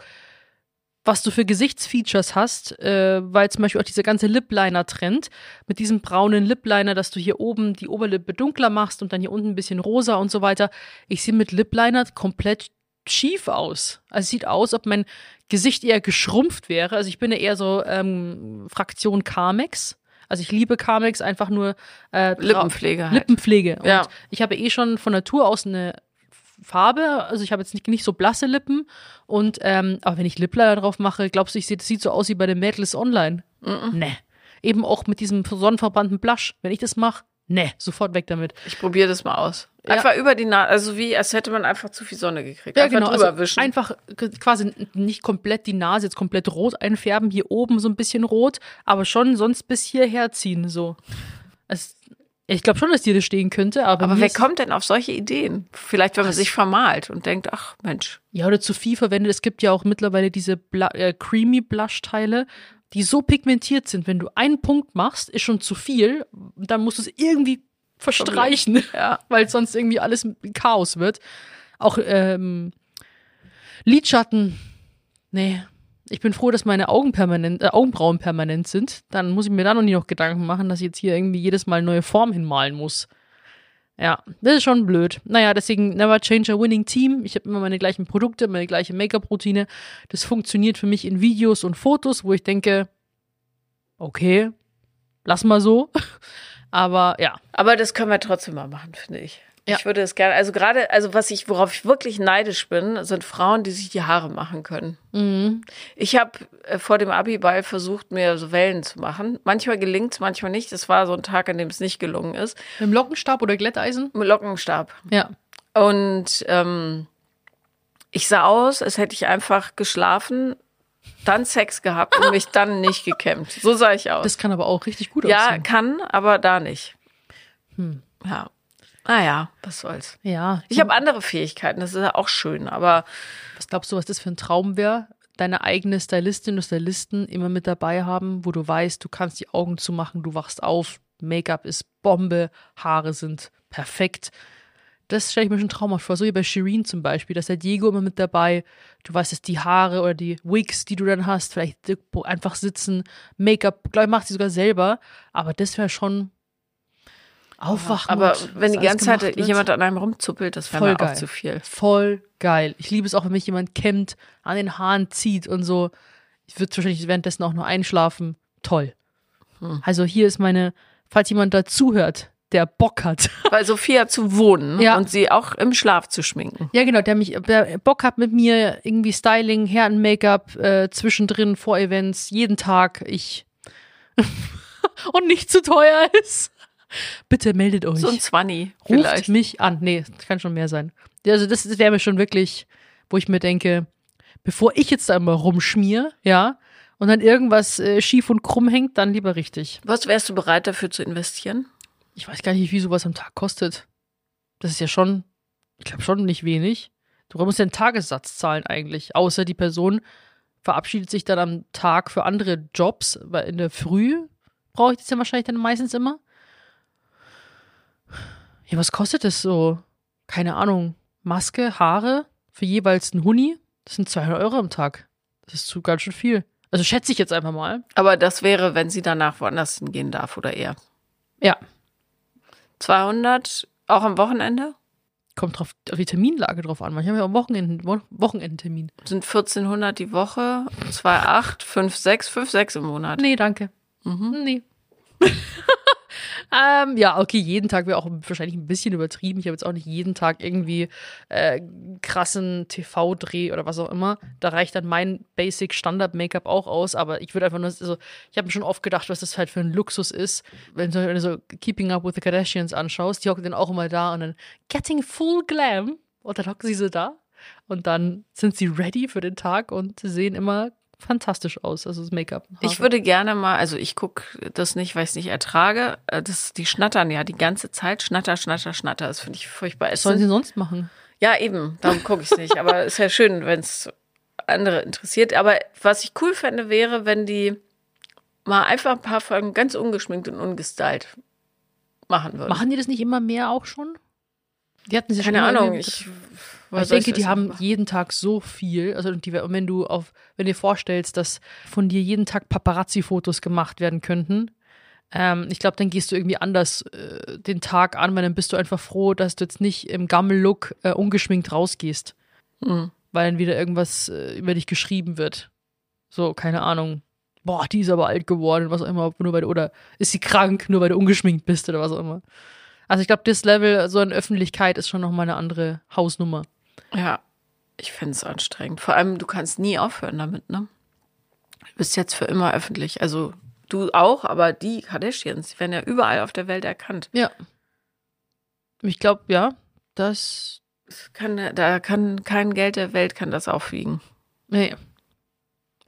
was du für Gesichtsfeatures hast, äh, weil zum Beispiel auch dieser ganze Lip-Liner-Trend mit diesem braunen Lip-Liner, dass du hier oben die Oberlippe dunkler machst und dann hier unten ein bisschen rosa und so weiter. Ich sehe mit Lip-Liner komplett schief aus. Also es sieht aus, ob mein Gesicht eher geschrumpft wäre. Also ich bin ja eher so ähm, Fraktion Carmex. Also ich liebe Carmex einfach nur äh, Lippenpflege halt. Lippenpflege. Und Ja. ich habe eh schon von Natur aus eine Farbe, also ich habe jetzt nicht, nicht so blasse Lippen und ähm, aber wenn ich Lippliner drauf mache, glaubst du, ich sehe, das sieht so aus wie bei den Mädels online? Ne. Eben auch mit diesem sonnenverbrannten Blush. Wenn ich das mache, ne, sofort weg damit. Ich probiere das mal aus. Ja. Einfach über die Nase, also wie, als hätte man einfach zu viel Sonne gekriegt. Ja, einfach genau. drüber Also wischen. einfach quasi nicht komplett die Nase jetzt komplett rot einfärben, hier oben so ein bisschen rot, aber schon sonst bis hierher ziehen, so. Es, ich glaube schon, dass dir das stehen könnte, aber, Aber wer kommt denn auf solche Ideen? Vielleicht, wenn man sich vermalt und denkt, ach Mensch, Ja, oder zu viel verwendet. Es gibt ja auch mittlerweile diese Bla äh, Creamy Blush-Teile, die so pigmentiert sind. Wenn du einen Punkt machst, ist schon zu viel. Dann musst du es irgendwie verstreichen, Ja. weil sonst irgendwie alles Chaos wird. Auch ähm, Lidschatten. Nee. Ich bin froh, dass meine Augen permanent, äh, Augenbrauen permanent sind. Dann muss ich mir da noch nie noch Gedanken machen, dass ich jetzt hier irgendwie jedes Mal neue Form hinmalen muss. Ja, das ist schon blöd. Naja, deswegen never change a winning team. Ich habe immer meine gleichen Produkte, meine gleiche Make-up-Routine. Das funktioniert für mich in Videos und Fotos, wo ich denke, okay, lass mal so. Aber ja, Aber das können wir trotzdem mal machen, finde ich. Ja. Ich würde es gerne, also gerade, also was ich, worauf ich wirklich neidisch bin, sind Frauen, die sich die Haare machen können. Mhm. Ich habe äh, vor dem Abiball versucht, mir so Wellen zu machen. Manchmal gelingt es, manchmal nicht. Das war so ein Tag, an dem es nicht gelungen ist. mit dem Lockenstab oder Glätteisen? Mit Lockenstab. Ja. Und ähm, ich sah aus, als hätte ich einfach geschlafen, dann Sex gehabt und mich dann nicht gekämmt. So sah ich aus. Das kann aber auch richtig gut ja, aussehen. kann, aber da nicht. Hm. Ja. Naja, was soll's. Ja. Ich habe andere Fähigkeiten, das ist ja auch schön, aber Was glaubst du, was das für ein Traum wäre? Deine eigene Stylistin oder Stylisten immer mit dabei haben, wo du weißt, du kannst die Augen zumachen, du wachst auf, Make-up ist Bombe, Haare sind perfekt. Das stelle ich mir schon traumhaft vor. So wie bei Shireen zum Beispiel, dass der Diego immer mit dabei, du weißt, dass die Haare oder die Wigs, die du dann hast, vielleicht einfach sitzen, Make-up, glaube ich, macht sie sogar selber, aber das wäre schon aufwachen. aber und wenn die ganze Zeit wird. jemand an einem rumzuppelt, das wäre auch zu viel. Voll geil. Ich liebe es auch, wenn mich jemand kämmt, an den Haaren zieht und so. Ich würde wahrscheinlich währenddessen auch nur einschlafen. Toll. Hm. Also hier ist meine, falls jemand da zuhört, der Bock hat. Bei Sophia zu wohnen Ja. und sie auch im Schlaf zu schminken. ja, genau, der mich, der Bock hat mit mir irgendwie Styling, Herren Make-up, äh, zwischendrin, vor Events, jeden Tag. Ich. und nicht zu teuer ist. Bitte meldet euch. So ein Zwanni Ruft vielleicht. mich an. Nee, das kann schon mehr sein. Also das wäre mir schon wirklich, wo ich mir denke, bevor ich jetzt da immer rumschmier, ja, und dann irgendwas äh, schief und krumm hängt, dann lieber richtig. Was wärst du bereit dafür zu investieren? Ich weiß gar nicht, wie sowas am Tag kostet. Das ist ja schon, ich glaube schon nicht wenig. Du musst ja einen Tagessatz zahlen eigentlich, außer die Person verabschiedet sich dann am Tag für andere Jobs, weil in der Früh brauche ich das ja wahrscheinlich dann meistens immer. Ja, was kostet das so? Keine Ahnung. Maske, Haare für jeweils einen Huni? Das sind 200 Euro am Tag. Das ist zu ganz schön viel. Also schätze ich jetzt einfach mal. Aber das wäre, wenn sie danach woanders hingehen darf oder eher. Ja, 200, auch am Wochenende? kommt drauf, auf die Terminlage drauf an. Manchmal haben wir auch Wochenenden, Wo- Wochenendtermin. Sind 1400 die Woche, 2,8, 5,6, 5,6 im Monat. Nee, danke. Mhm. Nee. ähm, ja, okay, jeden Tag wäre auch wahrscheinlich ein bisschen übertrieben. Ich habe jetzt auch nicht jeden Tag irgendwie äh, krassen TV-Dreh oder was auch immer. Da reicht dann mein Basic Standard-Make-up auch aus, aber ich würde einfach nur, also ich habe mir schon oft gedacht, was das halt für ein Luxus ist, wenn du, wenn du so Keeping Up with the Kardashians anschaust, die hocken dann auch immer da und dann Getting Full Glam und dann hocken sie so da und dann sind sie ready für den Tag und sehen immer fantastisch aus, also das Make-up. Ich würde gerne mal, also ich gucke das nicht, weil ich es nicht ertrage. Äh, Das, die schnattern ja die ganze Zeit. Schnatter, schnatter, schnatter. Das finde ich furchtbar. Es Was sollen sie sonst machen? ja, eben, darum gucke ich es nicht. Aber ist ja schön, wenn es andere interessiert. Aber was ich cool fände, wäre, wenn die mal einfach ein paar Folgen ganz ungeschminkt und ungestylt machen würden. Machen die das nicht immer mehr auch schon? Die hatten sie Keine schon Ahnung, ich Ich denke, die haben machen? jeden Tag so viel, also die, und wenn du auf, wenn dir vorstellst, dass von dir jeden Tag Paparazzi-Fotos gemacht werden könnten, ähm, ich glaube, dann gehst du irgendwie anders äh, den Tag an, weil dann bist du einfach froh, dass du jetzt nicht im Gammel-Look äh, ungeschminkt rausgehst, Mhm. weil dann wieder irgendwas äh, über dich geschrieben wird. So, keine Ahnung. Boah, die ist aber alt geworden, was auch immer, nur weil du, oder ist sie krank, nur weil du ungeschminkt bist oder was auch immer. Also ich glaube, das Level so in Öffentlichkeit ist schon nochmal eine andere Hausnummer. Ja, ich finde es anstrengend. Vor allem, du kannst nie aufhören damit, ne? Du bist jetzt für immer öffentlich. Also du auch, aber die Kardashians, die werden ja überall auf der Welt erkannt. Ja. Ich glaube, ja, das. Kann, da kann kein Geld der Welt kann das aufwiegen. Nee.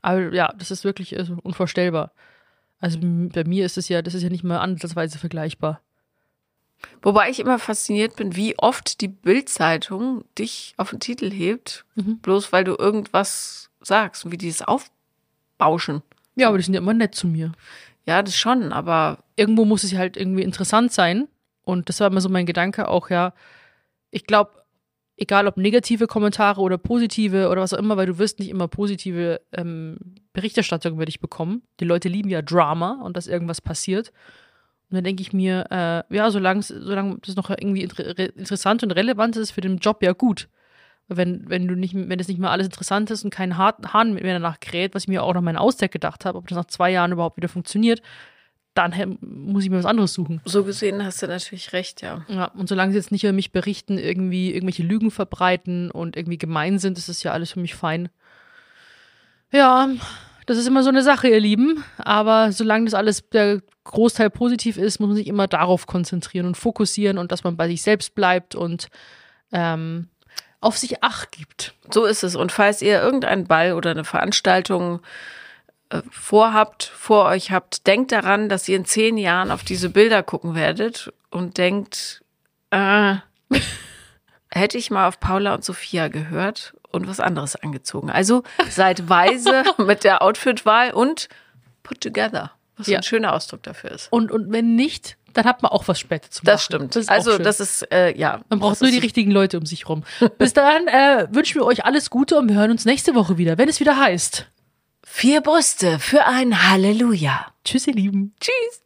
Aber ja, das ist wirklich also, unvorstellbar. Also bei mir ist es ja, das ist ja nicht mal ansatzweise vergleichbar. Wobei ich immer fasziniert bin, wie oft die Bildzeitung dich auf den Titel hebt, Mhm. bloß weil du irgendwas sagst und wie die es aufbauschen. Ja, aber die sind ja immer nett zu mir. Ja, das schon, aber Irgendwo muss es halt irgendwie interessant sein. Und das war immer so mein Gedanke auch, ja. Ich glaube, egal ob negative Kommentare oder positive oder was auch immer, weil du wirst nicht immer positive ähm, Berichterstattung über dich bekommen. Die Leute lieben ja Drama und dass irgendwas passiert. Und dann denke ich mir, äh, ja, solange solange das noch irgendwie inter re- interessant und relevant ist für den Job, ja gut. Wenn, wenn du nicht, wenn das nicht mehr alles interessant ist und kein Hahn mehr danach kräht, was ich mir auch nach meinem Austeck gedacht habe, ob das nach zwei Jahren überhaupt wieder funktioniert, dann muss ich mir was anderes suchen. so gesehen hast du natürlich recht, ja. Ja, und solange sie jetzt nicht über mich berichten, irgendwie irgendwelche Lügen verbreiten und irgendwie gemein sind, ist das ja alles für mich fein. Ja, das ist immer so eine Sache, ihr Lieben. Aber solange das alles der Großteil positiv ist, muss man sich immer darauf konzentrieren und fokussieren und dass man bei sich selbst bleibt und ähm, auf sich Acht gibt. So ist es. Und falls ihr irgendeinen Ball oder eine Veranstaltung äh, vorhabt, vor euch habt, denkt daran, dass ihr in zehn Jahren auf diese Bilder gucken werdet und denkt, äh, hätte ich mal auf Paula und Sophia gehört und was anderes angezogen. Also seid weise mit der Outfitwahl und put together, was Ja. ein schöner Ausdruck dafür ist. Und, und wenn nicht, dann hat man auch was später zu machen. Das stimmt. auch also das ist, äh, ja. Man braucht das nur die richtigen Leute um sich rum. Bis dahin äh, wünschen wir euch alles Gute und wir hören uns nächste Woche wieder, wenn es wieder heißt. Vier Brüste für ein Halleluja. Tschüss, ihr Lieben. Tschüss.